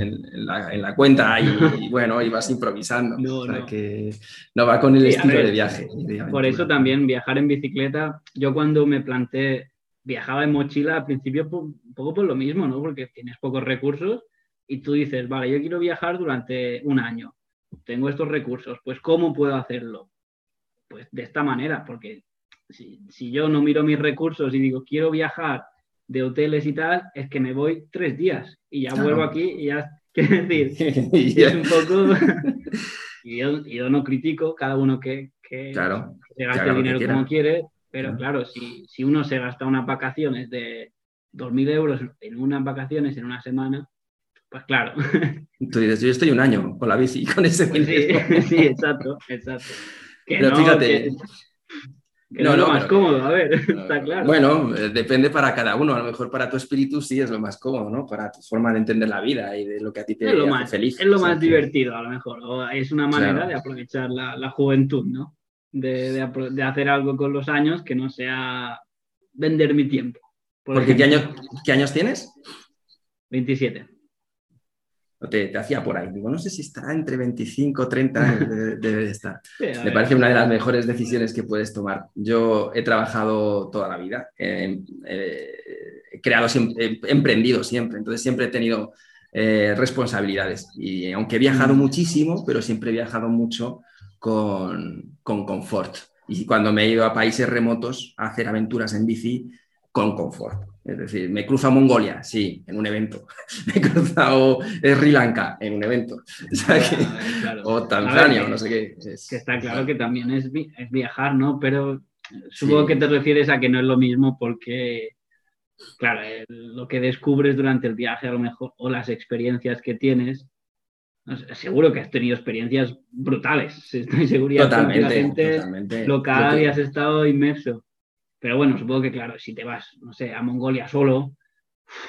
S2: la, cuenta y, bueno, y vas improvisando. No, no. que no va con el estilo de viaje.
S3: por eso también viajar en bicicleta, yo cuando me planteé, viajaba en mochila al principio un poco por lo mismo, ¿no? Porque tienes pocos recursos y tú dices, vale, yo quiero viajar durante un año, tengo estos recursos, pues ¿cómo puedo hacerlo? Pues de esta manera, porque si, si yo no miro mis recursos y digo, quiero viajar de hoteles y tal, es que me voy tres días y ya vuelvo aquí y ya, *laughs* quiero decir, *laughs* y es un poco... *laughs* y yo, no critico, cada uno que, que, se gaste el dinero como quiere, pero claro, si, si, uno se gasta unas vacaciones de 2.000 euros en unas vacaciones en una semana, pues claro.
S2: Tú dices, yo estoy un año con la bici, con ese
S3: pues sí, sí, exacto, exacto. pero fíjate, no, no, más cómodo, a ver, *laughs* está claro.
S2: Bueno, eh, depende para cada uno. A lo mejor para tu espíritu sí es lo más cómodo, ¿no? Para tu forma de entender la vida y de lo que a ti te
S3: hace
S2: más, feliz.
S3: Es lo más divertido, a lo mejor. O es una manera de aprovechar la, juventud, ¿no? De, hacer algo con los años que no sea vender mi tiempo.
S2: Porque ¿qué, año, ¿qué años tienes?
S3: 27
S2: te, hacía por ahí. Digo, no sé si estará entre 25 o 30 años, debe, de estar. Me parece una de las mejores decisiones que puedes tomar. Yo he trabajado toda la vida, he creado, he emprendido siempre, entonces siempre he tenido eh, responsabilidades. Y aunque he viajado mm. muchísimo, pero siempre he viajado mucho con, con confort. Y cuando me he ido a países remotos a hacer aventuras en bici, con confort. Es decir, me cruzo a Mongolia, sí, en un evento. *laughs* me he cruzado Sri Lanka en un evento. *laughs* O Tanzania, o no sé qué.
S3: que está claro que también es, viajar, ¿no? Pero supongo que te refieres a que no es lo mismo porque, claro, lo que descubres durante el viaje a lo mejor, o las experiencias que tienes, seguro que has tenido experiencias brutales. *laughs* Estoy seguro que la gente local y has estado inmerso. Pero bueno, supongo que claro, si te vas, no sé, a Mongolia solo,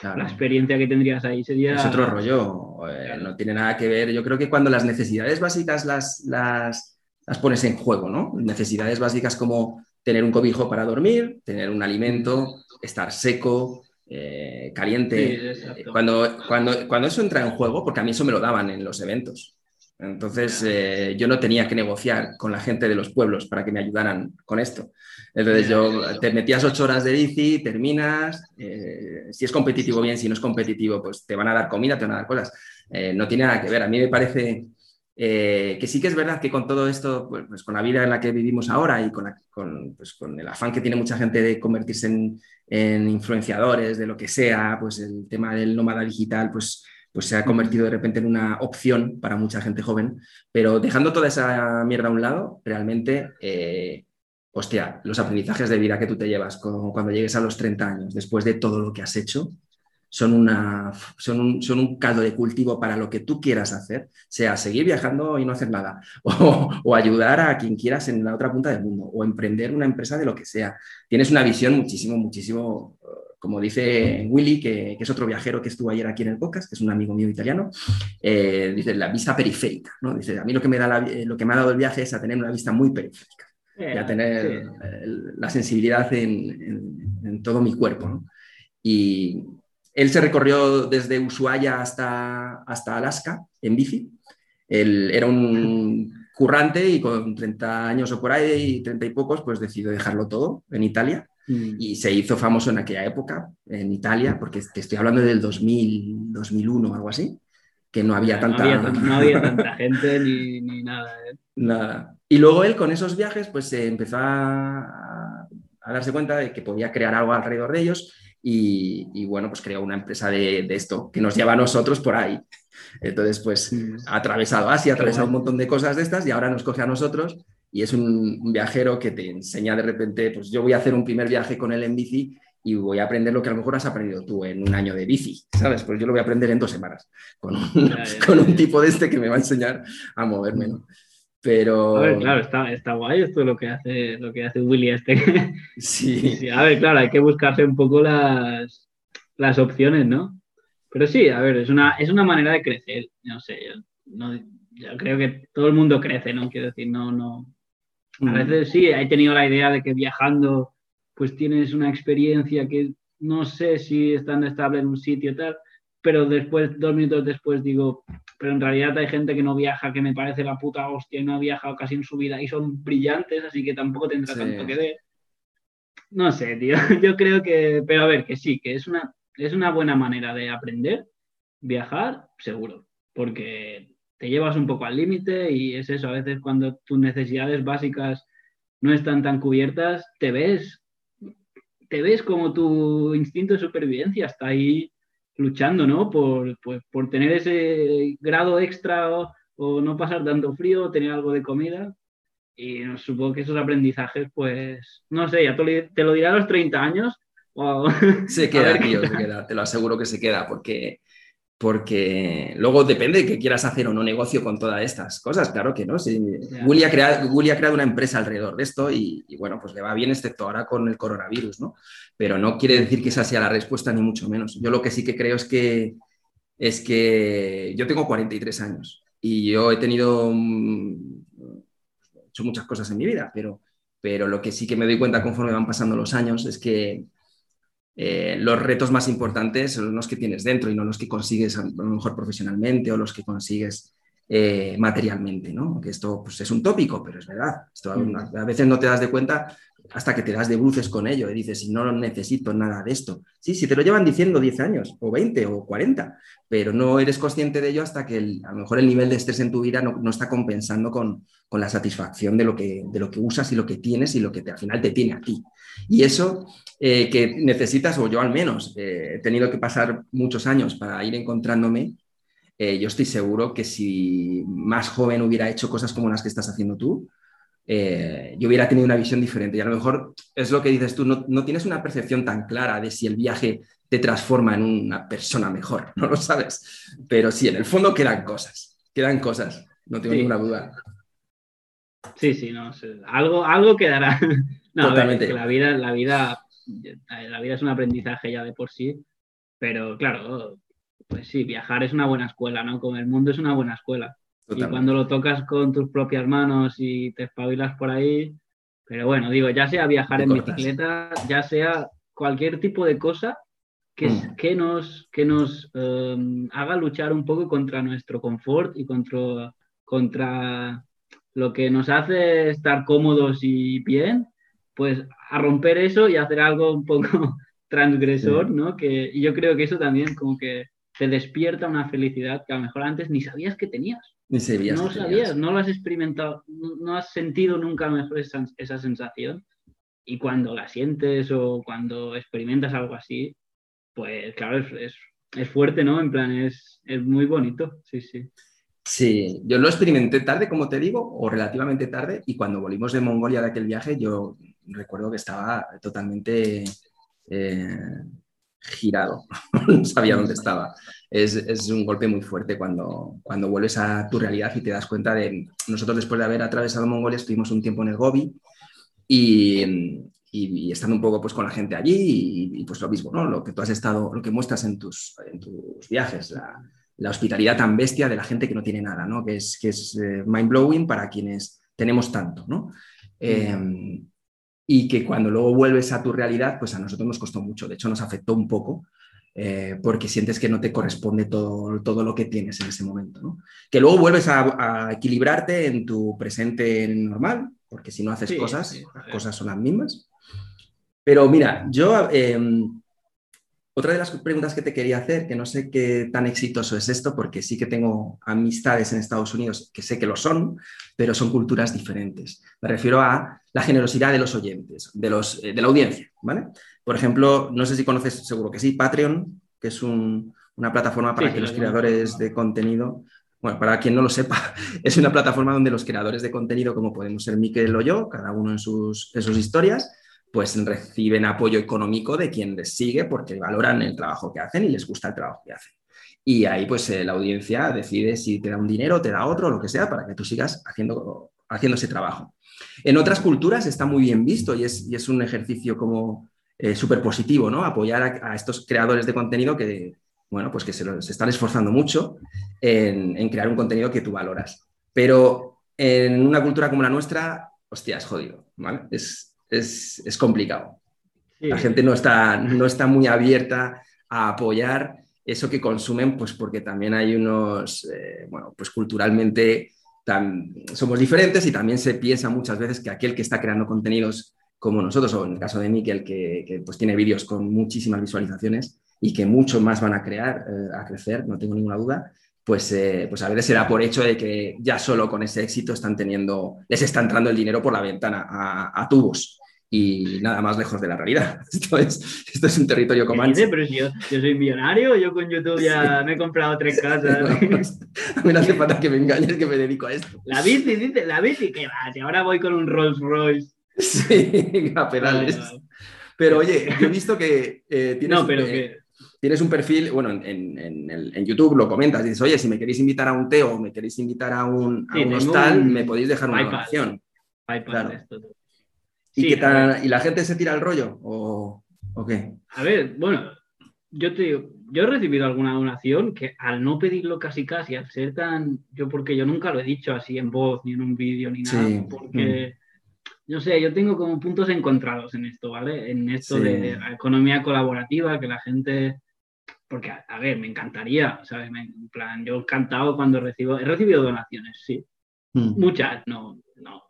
S3: la experiencia que tendrías ahí sería...
S2: Es otro rollo, eh, no tiene nada que ver. Yo creo que cuando las necesidades básicas las, las, las pones en juego, ¿no? Necesidades básicas como tener un cobijo para dormir, tener un alimento, estar seco, eh, caliente. cuando, cuando, cuando eso entra en juego, porque a mí eso me lo daban en los eventos. Entonces eh, yo no tenía que negociar con la gente de los pueblos para que me ayudaran con esto. Entonces yo te metías ocho horas de bici, terminas, eh, si es competitivo bien, si no es competitivo, pues te van a dar comida, te van a dar cosas. Eh, no tiene nada que ver. A mí me parece que sí que es verdad que con todo esto, pues, pues, con la vida en la que vivimos ahora y con, pues, con, el afán que tiene mucha gente de convertirse en influenciadores, de lo que sea, pues el tema del nómada digital, pues pues se ha convertido de repente en una opción para mucha gente joven, pero dejando toda esa mierda a un lado, realmente, eh, hostia, los aprendizajes de vida que tú te llevas cuando llegues a los 30 años, después de todo lo que has hecho, son, una, son, un, son un caldo de cultivo para lo que tú quieras hacer, sea seguir viajando y no hacer nada, *laughs* o, o, ayudar a quien quieras en la otra punta del mundo, o emprender una empresa de lo que sea. Tienes una visión muchísimo, muchísimo como dice Willy, que, es otro viajero que estuvo ayer aquí en el podcast, que es un amigo mío italiano, eh, dice la vista periférica, ¿no? Dice, a mí lo que, me da lo que me ha dado el viaje es a tener una vista muy periférica y a tener la sensibilidad en, todo mi cuerpo, Y él se recorrió desde Ushuaia hasta, hasta Alaska en bici. Él era un currante y con 30 años o por ahí, 30 y pocos, pues decidió dejarlo todo en Italia Mm. Y se hizo famoso en aquella época, en Italia, porque te estoy hablando del 2000, 2001 o algo así, que no había tanta...
S3: No había, tanta *laughs* gente ni, nada. ¿eh?
S2: Nada. Y luego él con esos viajes pues se empezó a, darse cuenta de que podía crear algo alrededor de ellos y, bueno, pues creó una empresa de, de, esto que nos lleva a nosotros por ahí. Entonces, pues ha atravesado Asia, ha atravesado un montón de cosas de estas y ahora nos coge a nosotros y es un, viajero que te enseña de repente, pues yo voy a hacer un primer viaje con él en bici y voy a aprender lo que a lo mejor has aprendido tú en un año de bici, ¿sabes? Pues yo lo voy a aprender en dos semanas con un, *laughs* con un tipo de este que me va a enseñar a moverme, ¿no? Pero...
S3: A ver, claro, está, está guay esto lo que hace, lo que hace Willy este. *laughs*
S2: Sí.
S3: sí. A ver, claro, hay que buscarse un poco las, las opciones, ¿no? Pero sí, a ver, es una, es una manera de crecer, no sé, no, yo creo que todo el mundo crece, ¿no? Quiero decir, no, no, a mm. veces sí, he tenido la idea de que viajando pues tienes una experiencia que no sé si estando estable en un sitio tal, pero después, dos minutos después digo, pero en realidad hay gente que no viaja, que me parece la puta hostia y no ha viajado casi en su vida y son brillantes, así que tampoco tendrá tanto que ver. No sé, tío, *laughs* yo creo que, pero a ver, que sí, que es una, es una buena manera de aprender, viajar, seguro, porque te llevas un poco al límite y es eso, a veces cuando tus necesidades básicas no están tan cubiertas, te ves, te ves como tu instinto de supervivencia está ahí luchando, ¿no? Por, pues, por tener ese grado extra o, no pasar tanto frío, o tener algo de comida. Y supongo que esos aprendizajes, pues, no sé, ya te, lo diré a los 30 años.
S2: Se *laughs* queda, tío, se queda, te lo aseguro que se queda, porque porque luego depende de que quieras hacer o no negocio con todas estas cosas, claro que no. Willy, ha creado, ha creado, una empresa alrededor de esto y, bueno, pues le va bien, excepto ahora con el coronavirus, ¿no? Pero no quiere decir que esa sea la respuesta, ni mucho menos. Yo lo que sí que creo es que, es que yo tengo 43 años y yo he tenido mm, hecho muchas cosas en mi vida, pero, pero lo que sí que me doy cuenta conforme van pasando los años es que eh, los retos más importantes son los que tienes dentro y no los que consigues a lo mejor profesionalmente o los que consigues eh, materialmente, ¿no? Que esto pues, es un tópico, pero es verdad. Esto a veces no te das de cuenta hasta que te das de bruces con ello y dices, no necesito nada de esto. Sí, si te lo llevan diciendo 10 años, o 20, o 40, pero no eres consciente de ello hasta que a lo mejor el nivel de estrés en tu vida no, está compensando con, la satisfacción de lo, que, de lo que usas y lo que tienes y lo que al final te tiene a ti. Y eso eh, que necesitas, o yo al menos, eh, he tenido que pasar muchos años para ir encontrándome, eh, yo estoy seguro que si más joven hubiera hecho cosas como las que estás haciendo tú, eh, yo hubiera tenido una visión diferente. Y a lo mejor es lo que dices tú, no, tienes una percepción tan clara de si el viaje te transforma en una persona mejor, *laughs* no lo sabes. Pero sí, en el fondo quedan cosas, quedan cosas, no tengo ninguna duda.
S3: Sí, sí, no, algo, algo quedará. *laughs* Totalmente. la vida, la vida, la vida es un aprendizaje ya de por sí, pero claro, pues sí, viajar es una buena escuela, ¿no? Como el mundo es una buena escuela. Y cuando lo tocas con tus propias manos y te espabilas por ahí, pero bueno, digo, ya sea viajar en bicicleta, ya sea cualquier tipo de cosa que, mm. que nos, que nos em, haga luchar un poco contra nuestro confort y contra, contra lo que nos hace estar cómodos y bien, pues a romper eso y hacer algo un poco *laughs* transgresor, ¿no? Que, y yo creo que eso también como que te despierta una felicidad que a lo mejor antes ni sabías que tenías.
S2: Ni sabías.
S3: No sabías, no lo has experimentado, no has sentido nunca mejor esa, esa sensación. Y cuando la sientes o cuando experimentas algo así, pues claro, es, es, fuerte, ¿no? En plan, es, es muy bonito, sí, sí.
S2: Sí, yo lo experimenté tarde, como te digo, o relativamente tarde, y cuando volvimos de Mongolia de aquel viaje, yo recuerdo que estaba totalmente eh, girado, *laughs* no sabía dónde estaba. Es, es, un golpe muy fuerte cuando, cuando vuelves a tu realidad y te das cuenta de... Nosotros después de haber atravesado Mongolia estuvimos un tiempo en el Gobi y, y, estando un poco pues, con la gente allí y, pues lo mismo, ¿no? Lo que tú has estado, lo que muestras en tus, en tus viajes, la, la hospitalidad tan bestia de la gente que no tiene nada, ¿no? Que es, que es eh, mind-blowing para quienes tenemos tanto, ¿no? Eh, y que cuando luego vuelves a tu realidad, pues a nosotros nos costó mucho, de hecho nos afectó un poco, eh, porque sientes que no te corresponde todo, todo lo que tienes en ese momento. ¿no? Que luego vuelves a, equilibrarte en tu presente normal, porque si no haces cosas, las cosas son las mismas. Pero mira, yo em, otra de las preguntas que te quería hacer, que no sé qué tan exitoso es esto, porque sí que tengo amistades en Estados Unidos que sé que lo son, pero son culturas diferentes. Me refiero a la generosidad de los oyentes, de, los, eh, de la audiencia, ¿vale? Por ejemplo, no sé si conoces, seguro que sí, Patreon, que es una plataforma para que los creadores de contenido, bueno, para quien no lo sepa, *laughs* es una plataforma donde los creadores de contenido, como podemos ser Miquel o yo, cada uno en sus, en sus historias, pues reciben apoyo económico de quien les sigue porque valoran el trabajo que hacen y les gusta el trabajo que hacen. Y ahí pues eh, la audiencia decide si te da un dinero, te da otro, lo que sea, para que tú sigas haciendo, haciendo ese trabajo. En otras culturas está muy bien visto y es, y es un ejercicio como eh, súper positivo, ¿no? Apoyar a, estos creadores de contenido que, bueno, pues que se, están esforzando mucho en, crear un contenido que tú valoras. Pero en una cultura como la nuestra, hostia, jodido, ¿vale? Es, es, complicado. La gente no está, no está muy abierta a apoyar eso que consumen, pues porque también hay unos, eh, bueno, pues culturalmente somos diferentes y también se piensa muchas veces que aquel que está creando contenidos como nosotros, o en el caso de Miquel, que, que pues tiene vídeos con muchísimas visualizaciones y que mucho más van a crear, eh, a crecer, no tengo ninguna duda, pues, eh, pues a veces será por hecho de que ya solo con ese éxito están teniendo, les está entrando el dinero por la ventana a, a tubos y nada más lejos de la realidad. *laughs* Esto es, esto es un territorio comanche.
S3: Pero si yo, yo, soy millonario, yo con YouTube ya me he comprado tres casas.
S2: a mí no hace falta que me engañes que me dedico a esto.
S3: La bici, dice, la bici, ¿qué va? Si ahora voy con un Rolls Royce.
S2: Sí, *laughs* a pedales. Pero oye, yo he visto que eh, tienes, no, pero que... tienes un perfil, bueno, en, en, en, YouTube lo comentas, dices, oye, si me queréis invitar a un té o me queréis invitar a un, a un hostal, me podéis dejar una donación. Claro. ¿Y, ¿Y la gente se tira el rollo? ¿O, qué?
S3: A ver, bueno, yo te digo, yo he recibido alguna donación que al no pedirlo casi casi, al ser tan. Yo, porque yo nunca lo he dicho así en voz, ni en un vídeo, ni nada, porque. No sé, yo tengo como puntos encontrados en esto, ¿vale? En esto de la economía colaborativa, que la gente porque, a, ver, me encantaría, ¿sabes? en plan, yo he encantado cuando recibo, he recibido donaciones, sí. Mm. Muchas, no, no,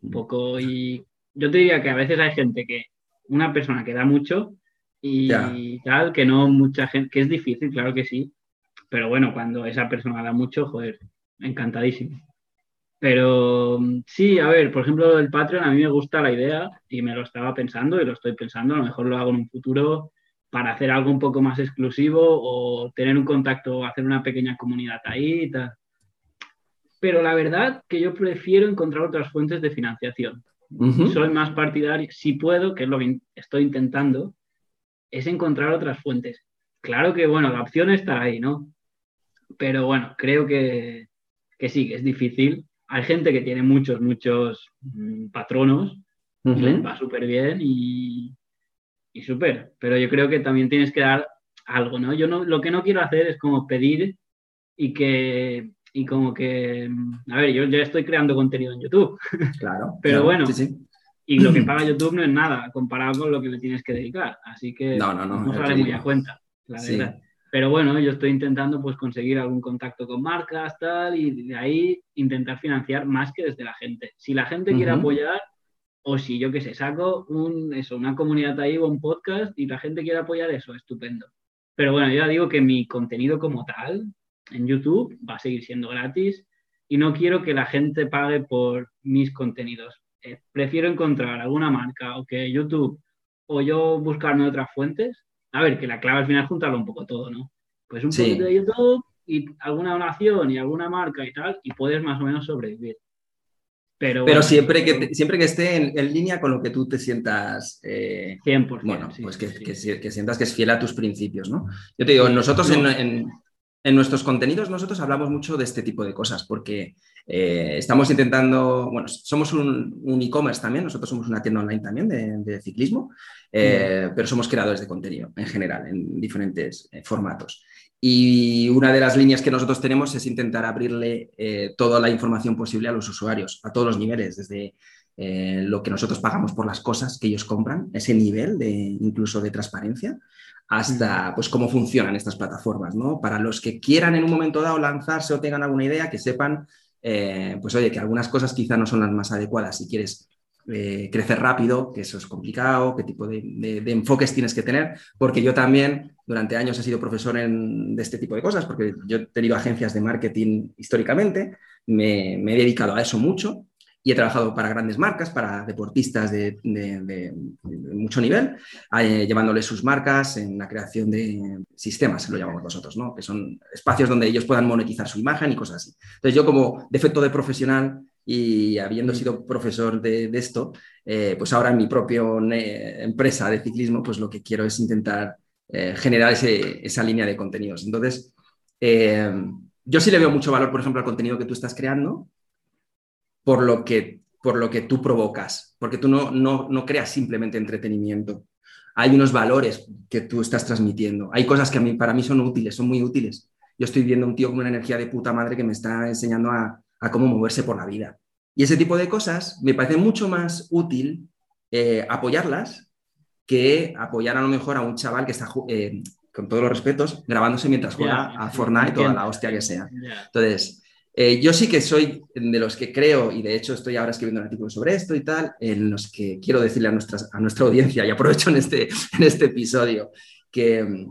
S3: un poco. Y yo te diría que a veces hay gente que, una persona que da mucho y tal, que no mucha gente, que es difícil, claro que sí, pero bueno, cuando esa persona da mucho, joder, encantadísimo. Pero sí, a ver, por ejemplo, el Patreon a mí me gusta la idea y me lo estaba pensando y lo estoy pensando, a lo mejor lo hago en un futuro para hacer algo un poco más exclusivo o tener un contacto, hacer una pequeña comunidad ahí y tal. Pero la verdad que yo prefiero encontrar otras fuentes de financiación. Soy más partidario, si puedo, que es lo que estoy intentando, es encontrar otras fuentes. Claro que, bueno, la opción está ahí, ¿no? Pero bueno, creo que, que sí, que es difícil. Hay gente que tiene muchos, muchos mm, patronos, y les va súper bien y, y súper, pero yo creo que también tienes que dar algo, ¿no? Yo no, lo que no quiero hacer es como pedir y que, y como que, a ver, yo ya estoy creando contenido en YouTube. *laughs*
S2: Claro.
S3: pero bueno, y lo que *clears throat* paga YouTube no es nada comparado con lo que le tienes que dedicar, así que
S2: no, no, no,
S3: no sale muy a cuenta, la verdad. Pero bueno, yo estoy intentando pues conseguir algún contacto con marcas, tal, y de ahí intentar financiar más que desde la gente. Si la gente quiere apoyar, o si yo que sé, saco un, eso, una comunidad ahí o un podcast y la gente quiere apoyar eso, estupendo. Pero bueno, yo ya digo que mi contenido como tal en YouTube va a seguir siendo gratis y no quiero que la gente pague por mis contenidos. Eh, prefiero encontrar alguna marca o que YouTube o yo buscarme otras fuentes. A ver, que la clave al final es juntarlo un poco todo, ¿no? Pues un poquito de YouTube y alguna donación y alguna marca y tal, y puedes más o menos sobrevivir.
S2: Pero, siempre, que, siempre que esté en, línea con lo que tú te sientas.
S3: Eh, 100%.
S2: Bueno, pues que, que, sientas que es fiel a tus principios, ¿no? Yo te digo, nosotros en, en, nuestros contenidos, nosotros hablamos mucho de este tipo de cosas, porque eh, estamos intentando. Bueno, somos un, e-commerce también, nosotros somos una tienda online también de, ciclismo, eh, pero somos creadores de contenido en general, en diferentes eh, formatos. Y una de las líneas que nosotros tenemos es intentar abrirle toda la información posible a los usuarios, a todos los niveles, desde lo que nosotros pagamos por las cosas que ellos compran, ese nivel de incluso de transparencia, hasta pues cómo funcionan estas plataformas, ¿no? Para los que quieran en un momento dado lanzarse o tengan alguna idea, que sepan, eh, pues oye, que algunas cosas quizá no son las más adecuadas si quieres eh, crecer rápido, que eso es complicado, qué tipo de, enfoques tienes que tener, porque yo también durante años he sido profesor de este tipo de cosas, porque yo he tenido agencias de marketing históricamente, me, he dedicado a eso mucho y he trabajado para grandes marcas, para deportistas de, mucho nivel, eh, llevándoles sus marcas en la creación de sistemas, lo llamamos nosotros, ¿no? que son espacios donde ellos puedan monetizar su imagen y cosas así. Entonces yo como defecto de profesional y habiendo sido profesor de, esto, eh, pues ahora en mi propia empresa de ciclismo, pues lo que quiero es intentar eh, generar esa línea de contenidos. Entonces, eh, yo sí le veo mucho valor, por ejemplo, al contenido que tú estás creando por lo que, por lo que tú provocas, porque tú no, no, no creas simplemente entretenimiento. Hay unos valores que tú estás transmitiendo. Hay cosas que a mí, para mí son útiles, son muy útiles. Yo estoy viendo un tío con una energía de puta madre que me está enseñando a, a cómo moverse por la vida. Y ese tipo de cosas me parece mucho más útil eh, apoyarlas que apoyar a lo mejor a un chaval que está, eh, con todos los respetos, grabándose mientras juega a Fortnite o a la hostia que sea. Entonces, eh, yo sí que soy de los que creo, y de hecho estoy ahora escribiendo un artículo sobre esto y tal, en los que quiero decirle a, nuestras, a nuestra audiencia, y aprovecho en este, *laughs* en este episodio, que,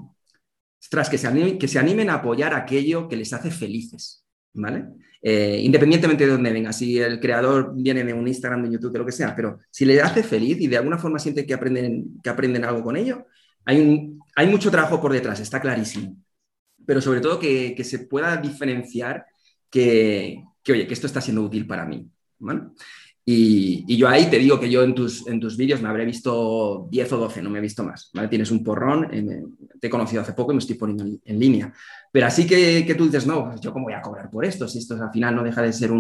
S2: tras que, se que se animen a apoyar aquello que les hace felices, ¿vale? Eh, independientemente de dónde venga, si el creador viene de un Instagram, de YouTube, de lo que sea, pero si le hace feliz y de alguna forma siente que aprenden, que aprenden algo con ello, hay, un, hay mucho trabajo por detrás, está clarísimo. Pero sobre todo que, que se pueda diferenciar que, oye, que esto está siendo útil para mí. Y, yo ahí te digo que yo en tus, en tus vídeos me habré visto 10 o 12, no me he visto más. Tienes un porrón, eh, te he conocido hace poco y me estoy poniendo en, línea. Pero así que, tú dices, no, pues yo cómo voy a cobrar por esto, si esto al final no deja de ser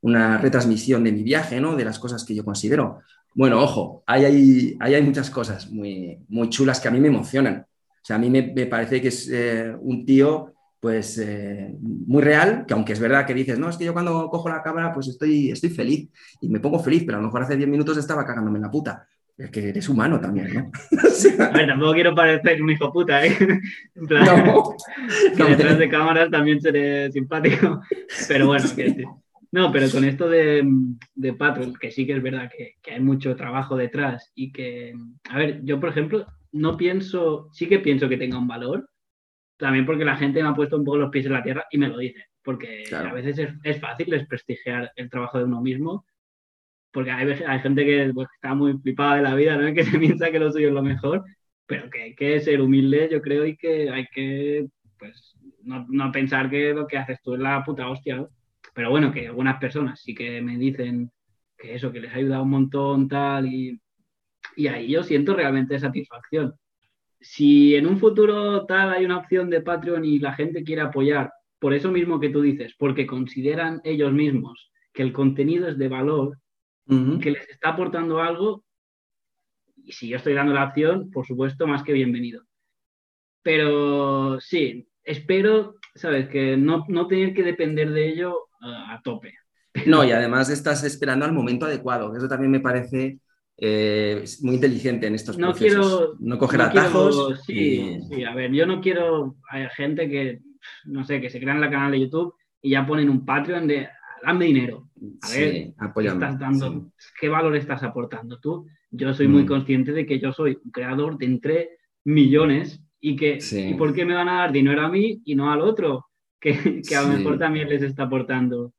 S2: una retransmisión de mi viaje, ¿no? de las cosas que yo considero. Bueno, ojo, ahí hay, hay muchas cosas muy, muy chulas que a mí me emocionan. O sea, a mí me, me parece que es eh, un tío pues eh, muy real, que aunque es verdad que dices, no, es que yo cuando cojo la cámara pues estoy, estoy feliz y me pongo feliz, pero a lo mejor hace 10 minutos estaba cagándome en la puta. Es que eres humano también, ¿no? *laughs*
S3: A ver, tampoco quiero parecer un hijo puta, ¿eh? *laughs* En plan,
S2: No,
S3: que
S2: no,
S3: detrás de cámaras también seré simpático. *laughs* Pero bueno, que. No, pero con esto de, de Patreon, que sí que es verdad que, que hay mucho trabajo detrás y que, a ver, yo por ejemplo, no pienso, sí que pienso que tenga un valor, también porque la gente me ha puesto un poco los pies en la tierra y me lo dice, porque
S2: Claro.
S3: a veces es, es fácil desprestigiar el trabajo de uno mismo, porque hay, hay gente que pues, está muy flipada de la vida, ¿no? *laughs* que se piensa que lo suyo es lo mejor, pero que hay que ser humilde, yo creo, y que hay que, pues, no, no pensar que lo que haces tú es la puta hostia, ¿no? Pero bueno, que algunas personas sí que me dicen que eso, que les ha ayudado un montón, tal, y, y ahí yo siento realmente satisfacción. Si en un futuro tal hay una opción de Patreon y la gente quiere apoyar, por eso mismo que tú dices, porque consideran ellos mismos que el contenido es de valor, que les está aportando algo, y si yo estoy dando la opción, por supuesto, más que bienvenido. Pero sí, espero, ¿sabes? Que no, no tener que depender de ello ah, a tope.
S2: No, y además estás esperando al momento adecuado. Eso también me parece eh, muy inteligente en estos
S3: No
S2: procesos.
S3: quiero-
S2: no coger
S3: No
S2: atajos.
S3: quiero- sí,
S2: y-
S3: sí, a ver, yo no quiero. Hay gente que, no sé, que se crean la canal de YouTube y ya ponen un Patreon de dame dinero. A ver,
S2: sí, apóyame,
S3: estás dando,
S2: sí.
S3: ¿Qué valor estás aportando tú? Yo soy muy
S2: Mm.
S3: consciente de que yo soy un creador de entre millones y que
S2: Sí.
S3: ¿y por qué me van a dar dinero a mí y no al otro? *laughs* Que, que a lo mejor también les está aportando.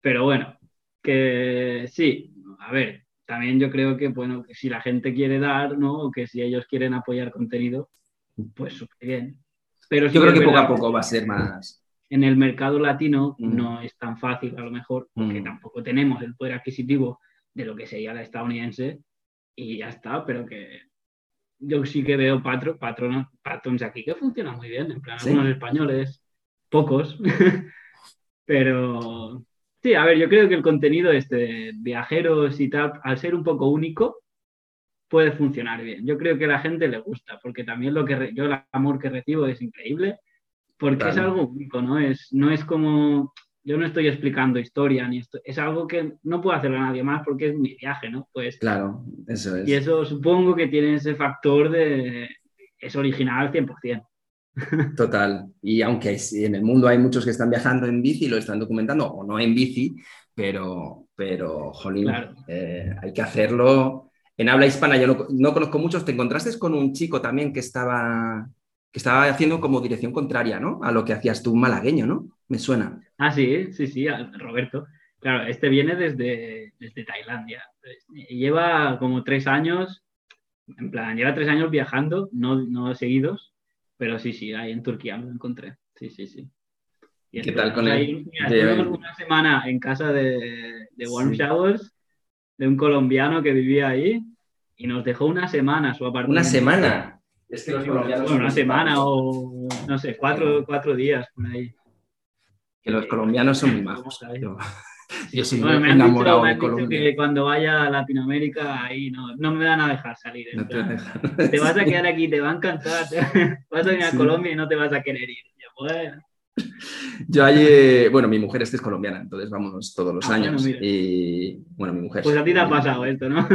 S3: Pero bueno, que sí, a ver, también yo creo que bueno, que si la gente quiere dar, ¿no? O que si ellos quieren apoyar contenido, pues súper bien. Pero sí
S2: Yo creo que poco a poco va a ser más.
S3: en el mercado latino
S2: Mm.
S3: no es tan fácil, a lo mejor, porque
S2: Mm.
S3: tampoco tenemos el poder adquisitivo de lo que sería la estadounidense y ya está, pero que yo sí que veo patro, patronos, patrons aquí que funcionan muy bien, en plan,
S2: ¿Sí?
S3: algunos españoles, pocos, *laughs* pero sí, a ver, yo creo que el contenido este de viajeros y tal, al ser un poco único, puede funcionar bien. Yo creo que a la gente le gusta, porque también lo que re- yo el amor que recibo es increíble, porque es
S2: Claro.
S3: algo único, ¿no? Es, no es como, yo no estoy explicando historia, ni esto, es algo que no puedo hacerlo a nadie más porque es mi viaje, ¿no? Pues,
S2: Claro, eso es.
S3: y eso supongo que tiene ese factor de, es original 100%.
S2: Total. Y aunque en el mundo hay muchos que están viajando en bici, lo están documentando, o no en bici, pero, pero jolín,
S3: Claro.
S2: eh, hay que hacerlo en habla hispana. Yo no, no conozco muchos. Te encontraste con un chico también que estaba, que estaba haciendo como dirección contraria, ¿no? A lo que hacías tú, un malagueño, ¿no? Me suena.
S3: Ah, sí, sí, sí, Roberto. Claro, este viene desde, desde Tailandia. Lleva como tres años, en plan, lleva tres años viajando, no, no seguidos, pero sí, sí, ahí en Turquía lo encontré. Sí, sí, sí. Y
S2: ¿Qué tal con
S3: estuvimos
S2: él?
S3: mira,
S2: De-
S3: una semana en casa de, de Warm
S2: Sí.
S3: Showers, de un colombiano que vivía ahí, y nos dejó una semana su apartamento.
S2: Una semana. Es que los
S3: Bueno,
S2: colombianos
S3: una
S2: son
S3: semana o, no sé, cuatro, cuatro días por ahí.
S2: Que los colombianos son muy majos. Yo, soy
S3: Bueno, me han
S2: enamorado
S3: dicho, me
S2: de
S3: han dicho
S2: Colombia.
S3: que cuando vaya a Latinoamérica ahí no, no me van a dejar salir.
S2: No te
S3: vas a quedar aquí, te va a encantar. *laughs* vas a venir a
S2: Sí.
S3: Colombia y no te vas a querer ir. Yo, bueno,
S2: Yo ayer, bueno, mi mujer es que es colombiana, entonces vamos todos los
S3: Ah,
S2: años. y bueno, mi mujer.
S3: pues a ti te ha
S2: sí.
S3: pasado esto, ¿no?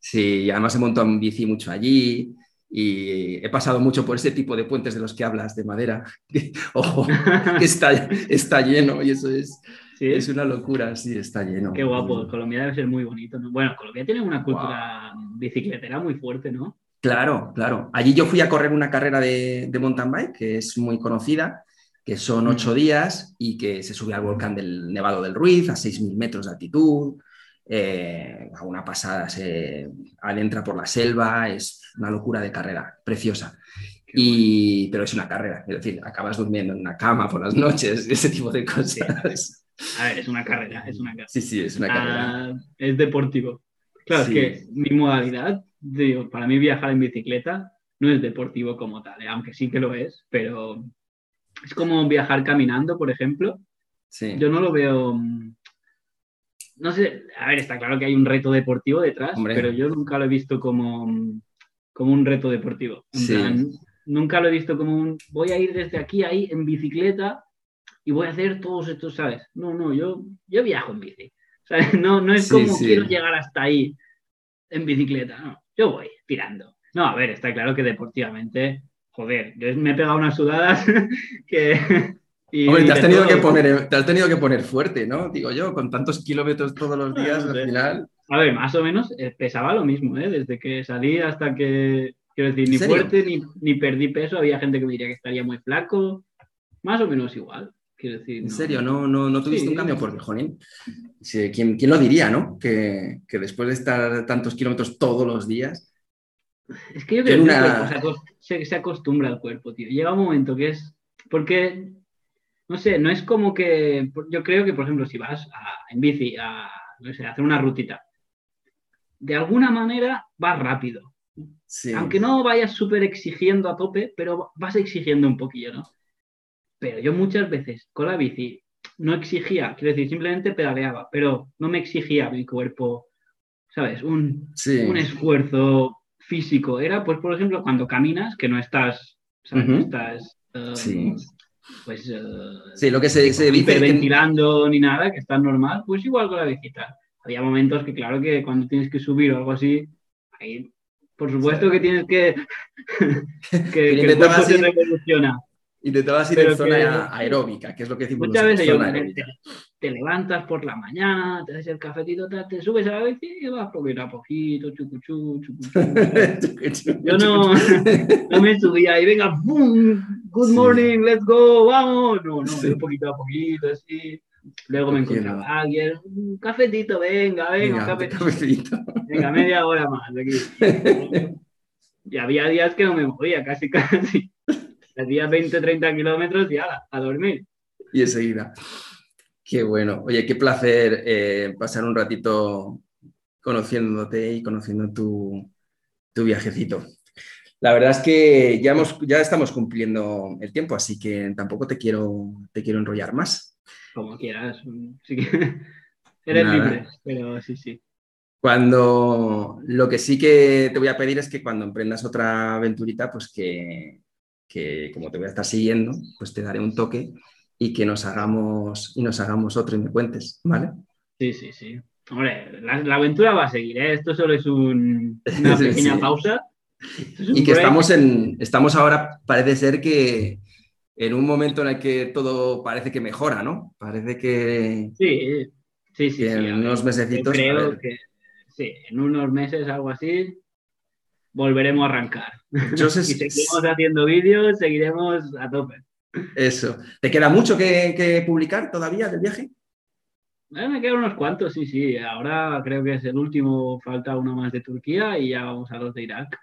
S2: Sí, además he montado en bici mucho allí y he pasado mucho por ese tipo de puentes de los que hablas, de madera. *laughs* Ojo, *laughs* está, está lleno y eso es,
S3: Sí,
S2: es una locura, sí, está lleno.
S3: qué guapo. Colombia debe ser muy bonito, ¿no? Bueno, Colombia tiene una cultura bicicletera muy fuerte, ¿no?
S2: Claro, claro. Allí yo fui a correr una carrera de, de mountain bike que es muy conocida, que son
S3: Mm.
S2: ocho días y que se sube al volcán del Nevado del Ruiz a 6.000 metros de altitud. Eh, a una pasada, se adentra por la selva, es una locura de carrera, preciosa. Y, pero es una carrera, es decir, acabas durmiendo en una cama por las noches, *laughs* ese tipo de cosas.
S3: A ver, es una carrera, es una carrera.
S2: Sí, sí, es una carrera.
S3: Ah, es deportivo. Claro,
S2: Sí.
S3: es que mi modalidad, digo, para mí viajar en bicicleta no es deportivo como tal, ¿eh? aunque sí que lo es, pero es como viajar caminando, por ejemplo.
S2: Sí.
S3: Yo no lo veo. No sé, a ver, está claro que hay un reto deportivo detrás,
S2: Hombre.
S3: pero yo nunca lo he visto como, como un reto deportivo. En
S2: Sí.
S3: plan, nunca lo he visto como un voy a ir desde aquí a ahí en bicicleta y voy a hacer todos estos, ¿sabes? No, no, yo, yo viajo en bici. ¿sabes? *laughs* No, no es
S2: Sí,
S3: como
S2: sí.
S3: quiero llegar hasta ahí en bicicleta, no. yo voy tirando. No, a ver, está claro que deportivamente, joder, yo me he pegado unas sudadas *laughs* que...
S2: Hombre, te has, tenido que poner, te has tenido que poner fuerte, ¿no? Digo yo, con tantos kilómetros todos los días, al final...
S3: A ver, más o menos eh, pesaba lo mismo, ¿eh? Desde que salí hasta que, quiero decir, ni fuerte ni, ni, perdí peso. Había gente que me diría que estaría muy flaco. Más o menos igual. Quiero decir,
S2: ¿En serio? ¿No, no, no tuviste un cambio? Porque, Jonín, ¿quién, ¿quién, lo diría, no? Que, que, después de estar tantos kilómetros todos los días...
S3: Es que yo creo que se, se acostumbra al cuerpo, tío. Llega un momento que es... Porque, no sé, no es como que... Yo creo que, por ejemplo, si vas a, en bici a, no sé, a hacer una rutita, de alguna manera vas rápido. Aunque no vayas súper exigiendo a tope, pero vas exigiendo un poquillo, ¿no? Pero yo muchas veces con la bici no exigía, quiero decir, simplemente pedaleaba, pero no me exigía mi cuerpo, ¿sabes? Un, un esfuerzo físico. Era, pues, por ejemplo, cuando caminas, que no estás, estás... Um, pues uh,
S2: sí, lo que se, se
S3: hiperventilando ni nada, que está normal, pues igual con la bicicleta había momentos que claro que cuando tienes que subir o algo así, ahí por supuesto que tienes que *laughs* que, que el cuerpo se revoluciona.
S2: Intentabas ir en zona aeróbica, que es lo que decimos.
S3: Muchas veces yo, te, te, levantas por la mañana, te das el cafetito, te, te, subes a la bici y vas poquito a poquito, chucuchú, *laughs* chucuchú. yo no, *laughs* no me subía y venga, ¡boom! Good morning, let's go, vamos. No, no, un poquito a poquito, así. Luego me encontraba alguien, un cafetito, venga, venga, un cafetito. Venga, media hora más aquí. *laughs* y había días que no me movía, casi, casi. Hacía 20, 30 kilómetros y ala, a dormir.
S2: Y enseguida. Qué bueno. Oye, qué placer eh, pasar un ratito conociéndote y conociendo tu, tu viajecito. La verdad es que ya, hemos, ya estamos cumpliendo el tiempo, así que tampoco te quiero, te quiero enrollar más.
S3: Como quieras. Sí que... *laughs* Eres libre, pero sí, sí.
S2: Cuando lo que sí que te voy a pedir es que cuando emprendas otra aventurita, pues que, que, como te voy a estar siguiendo, pues te daré un toque y que nos hagamos y nos hagamos otro y me cuentes, ¿vale?
S3: Sí, sí, sí. Hombre, la, aventura va a seguir, ¿eh? Esto solo es un, una *laughs* pequeña pausa.
S2: y que estamos en, estamos ahora, parece ser que, en un momento en el que todo parece que mejora, ¿no? Parece que.
S3: Sí, sí, sí.
S2: en unos mesecitos.
S3: Creo que sí, en unos meses, algo así, volveremos a arrancar. Yo sé, *laughs* y seguiremos haciendo vídeos, seguiremos a tope.
S2: Eso. ¿Te queda mucho que, publicar todavía del viaje?
S3: Eh, me quedan unos cuantos, sí, sí. Ahora creo que es el último, falta uno más de Turquía y ya vamos a los de Irak.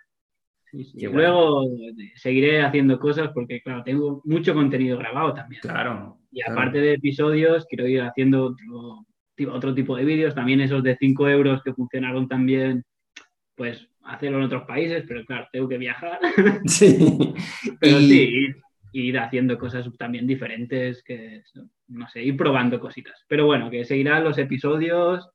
S3: Y luego seguiré haciendo cosas porque, claro, tengo mucho contenido grabado también.
S2: Claro.
S3: Y aparte de episodios, quiero ir haciendo otro, otro tipo de vídeos, también esos de 5 euros que funcionaron también, pues hacerlo en otros países, pero claro, tengo que viajar. *laughs*
S2: Sí. *laughs*
S3: pero sí, ir, haciendo cosas también diferentes, que no sé, ir probando cositas. Pero bueno, que seguirán los episodios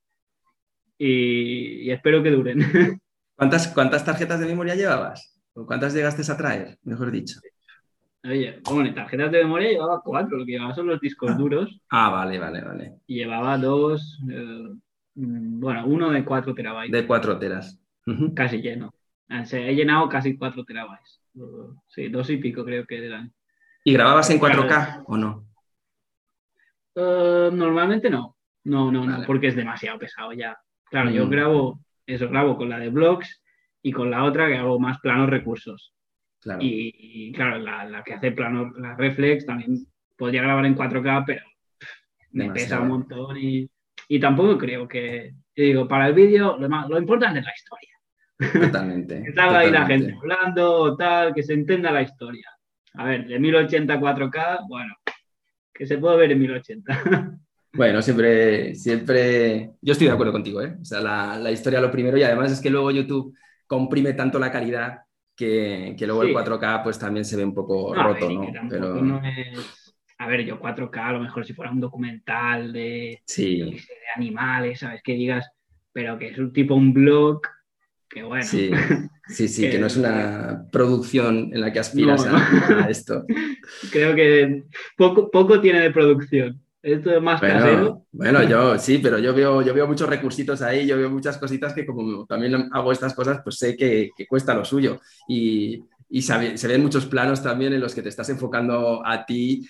S3: y, y espero que duren. *laughs*
S2: ¿Cuántas, ¿Cuántas tarjetas de memoria llevabas? ¿O cuántas llegaste a traer, mejor dicho?
S3: Oye, bueno, tarjetas de memoria llevaba cuatro, lo que llevaba son los discos
S2: ah.
S3: duros.
S2: Ah, vale, vale, vale.
S3: Y llevaba dos, eh, mm, bueno, uno de cuatro terabytes.
S2: De cuatro teras.
S3: Casi lleno. he llenado casi cuatro terabytes. Sí, dos y pico creo que eran.
S2: ¿Y grababas en 4K o no?
S3: Eh, normalmente no. No, no, no, porque es demasiado pesado ya. Claro, yo mm. grabo eso grabo con la de blogs y con la otra que hago más planos recursos. Y, claro, la, que hace plano, la reflex, también podría grabar en 4K, pero me pesa un montón y, tampoco creo que, digo, para el vídeo lo, lo importante es la
S2: historia. Totalmente. *laughs*
S3: que salga ahí la gente hablando, tal, que se entienda la historia. A ver, de 1080 a 4K, bueno, que se puede ver en 1080. *laughs*
S2: Bueno, siempre, siempre, yo estoy de acuerdo contigo, ¿eh? O sea, la, la historia lo primero y además es que luego YouTube comprime tanto la calidad que, que luego el 4K pues también se ve un poco roto, ¿no?
S3: Pero... No es... A ver, yo 4K a lo mejor si fuera un documental de, de animales, ¿sabes? Que digas, pero que es un tipo un blog, que bueno.
S2: Sí, sí, sí que, no es *laughs* una producción en la que aspiras A, a, esto. *laughs*
S3: Creo que poco, poco tiene de producción. Esto es más
S2: Bueno,
S3: casero.
S2: bueno, yo *laughs* sí, pero yo veo, yo veo muchos recursitos ahí, yo veo muchas cositas que como también hago estas cosas, pues sé que, que cuesta lo suyo. Y, se ven muchos planos también en los que te estás enfocando a ti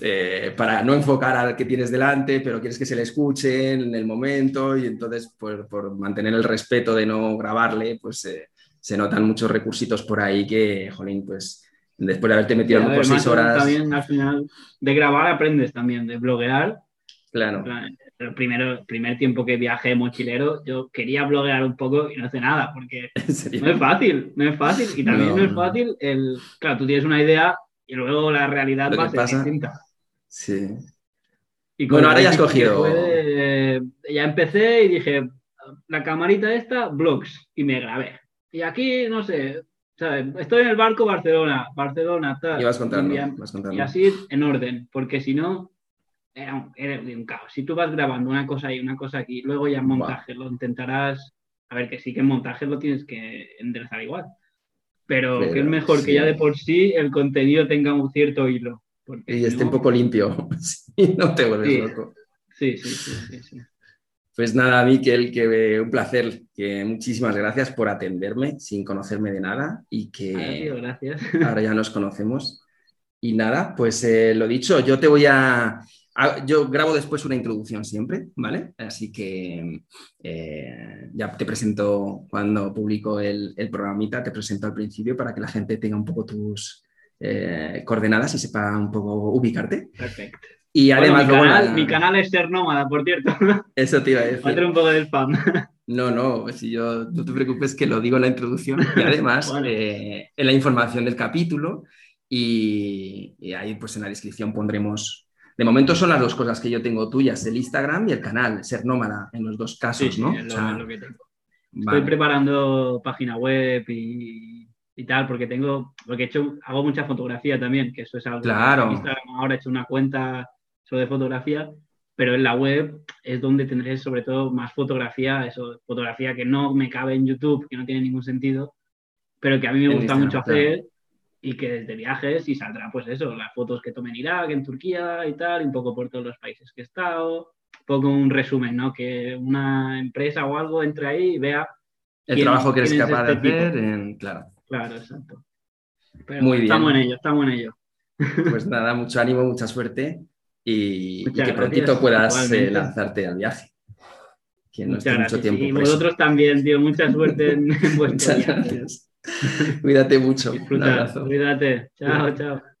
S2: eh, para no enfocar al que tienes delante, pero quieres que se le escuche en el momento y entonces por, por mantener el respeto de no grabarle, pues eh, se notan muchos recursitos por ahí que, jolín, pues después de haberte metido
S3: Además,
S2: seis horas,
S3: También al final de grabar aprendes también, de bloguear.
S2: claro,
S3: El primero, el primer tiempo que viajé mochilero, yo quería bloguear un poco y no hice nada, porque *laughs* no es fácil, no es fácil. Y también
S2: No,
S3: no, es fácil el. Claro, tú tienes una idea y luego la realidad
S2: Lo
S3: va a ser
S2: pasa-
S3: distinta.
S2: Sí.
S3: Y
S2: Bueno, ahora ya has cogido-
S3: fue, ya empecé y dije, la camarita esta, vlogs, y me grabé. Y aquí, no sé, ¿sabes? estoy en el barco Barcelona, Barcelona, tal.
S2: Y vas contando,
S3: Y, ya-
S2: vas contando.
S3: y así en orden, porque si no, era un, era un caos. Si tú vas grabando una cosa ahí, una cosa aquí, luego ya montaje lo intentarás, a ver, que sí que en montaje lo tienes que enderezar igual. Pero,
S2: Pero,
S3: que es mejor
S2: sí.
S3: que ya de por sí el contenido tenga un cierto hilo. porque
S2: Y
S3: si
S2: esté un poco limpio, *laughs* sí, no te vuelves
S3: Sí.
S2: loco.
S3: Sí, sí, sí.
S2: Pues nada, Miquel, que un placer, que muchísimas gracias por atenderme sin conocerme de nada y que
S3: gracias.
S2: ahora ya nos conocemos. Y nada, pues eh, lo dicho, yo te voy a- Yo grabo después una introducción siempre, ¿vale? Así que eh, ya te presento cuando publico el, el programita, te presento al principio para que la gente tenga un poco tus eh, coordenadas y sepa un poco ubicarte.
S3: Perfecto.
S2: Y
S3: Bueno,
S2: además,
S3: mi, canal,
S2: la-
S3: mi canal es Ser Nómada, por cierto.
S2: eso te iba a
S3: Va a
S2: decir.
S3: hacer un poco de spam.
S2: No, no, si yo, no te preocupes que lo digo en la introducción y además *laughs*
S3: Vale.
S2: eh, en la información del capítulo y, y ahí pues en la descripción pondremos, de momento son las dos cosas que yo tengo tuyas, el Instagram y el canal, ser nómada en los dos casos,
S3: Sí,
S2: ¿no?
S3: es
S2: O
S3: lo,
S2: sea,
S3: es lo que tengo.
S2: vale.
S3: Estoy preparando página web y, y tal, porque tengo, porque he hecho, hago mucha fotografía también, que eso es algo.
S2: Claro.
S3: En Instagram ahora he hecho una cuenta solo de fotografía, pero en la web es donde tendré sobre todo más fotografía, eso, fotografía que no me cabe en YouTube, que no tiene ningún sentido, pero que a mí me gusta mucho hacer y que desde viajes y saldrá pues eso, las fotos que tomé en Irak, en Turquía y tal, y un poco por todos los países que he estado, un poco un resumen, ¿no? Que una empresa o algo entre ahí y vea
S2: el
S3: quién-
S2: trabajo que eres
S3: es
S2: capaz de
S3: este
S2: hacer, en- claro.
S3: Claro, exacto. Pero
S2: Muy bien.
S3: estamos en ello, estamos en ello. *laughs*
S2: Pues nada, mucho ánimo, mucha suerte y, que prontito puedas eh, lanzarte al viaje. Que no mucho
S3: gracias.
S2: tiempo
S3: y vosotros también, tío. Mucha suerte en, en *laughs* vuestro
S2: Muchas
S3: viaje. *laughs*
S2: Cuídate mucho. Un
S3: Disfruta,
S2: abrazo.
S3: cuídate. Chao, chao.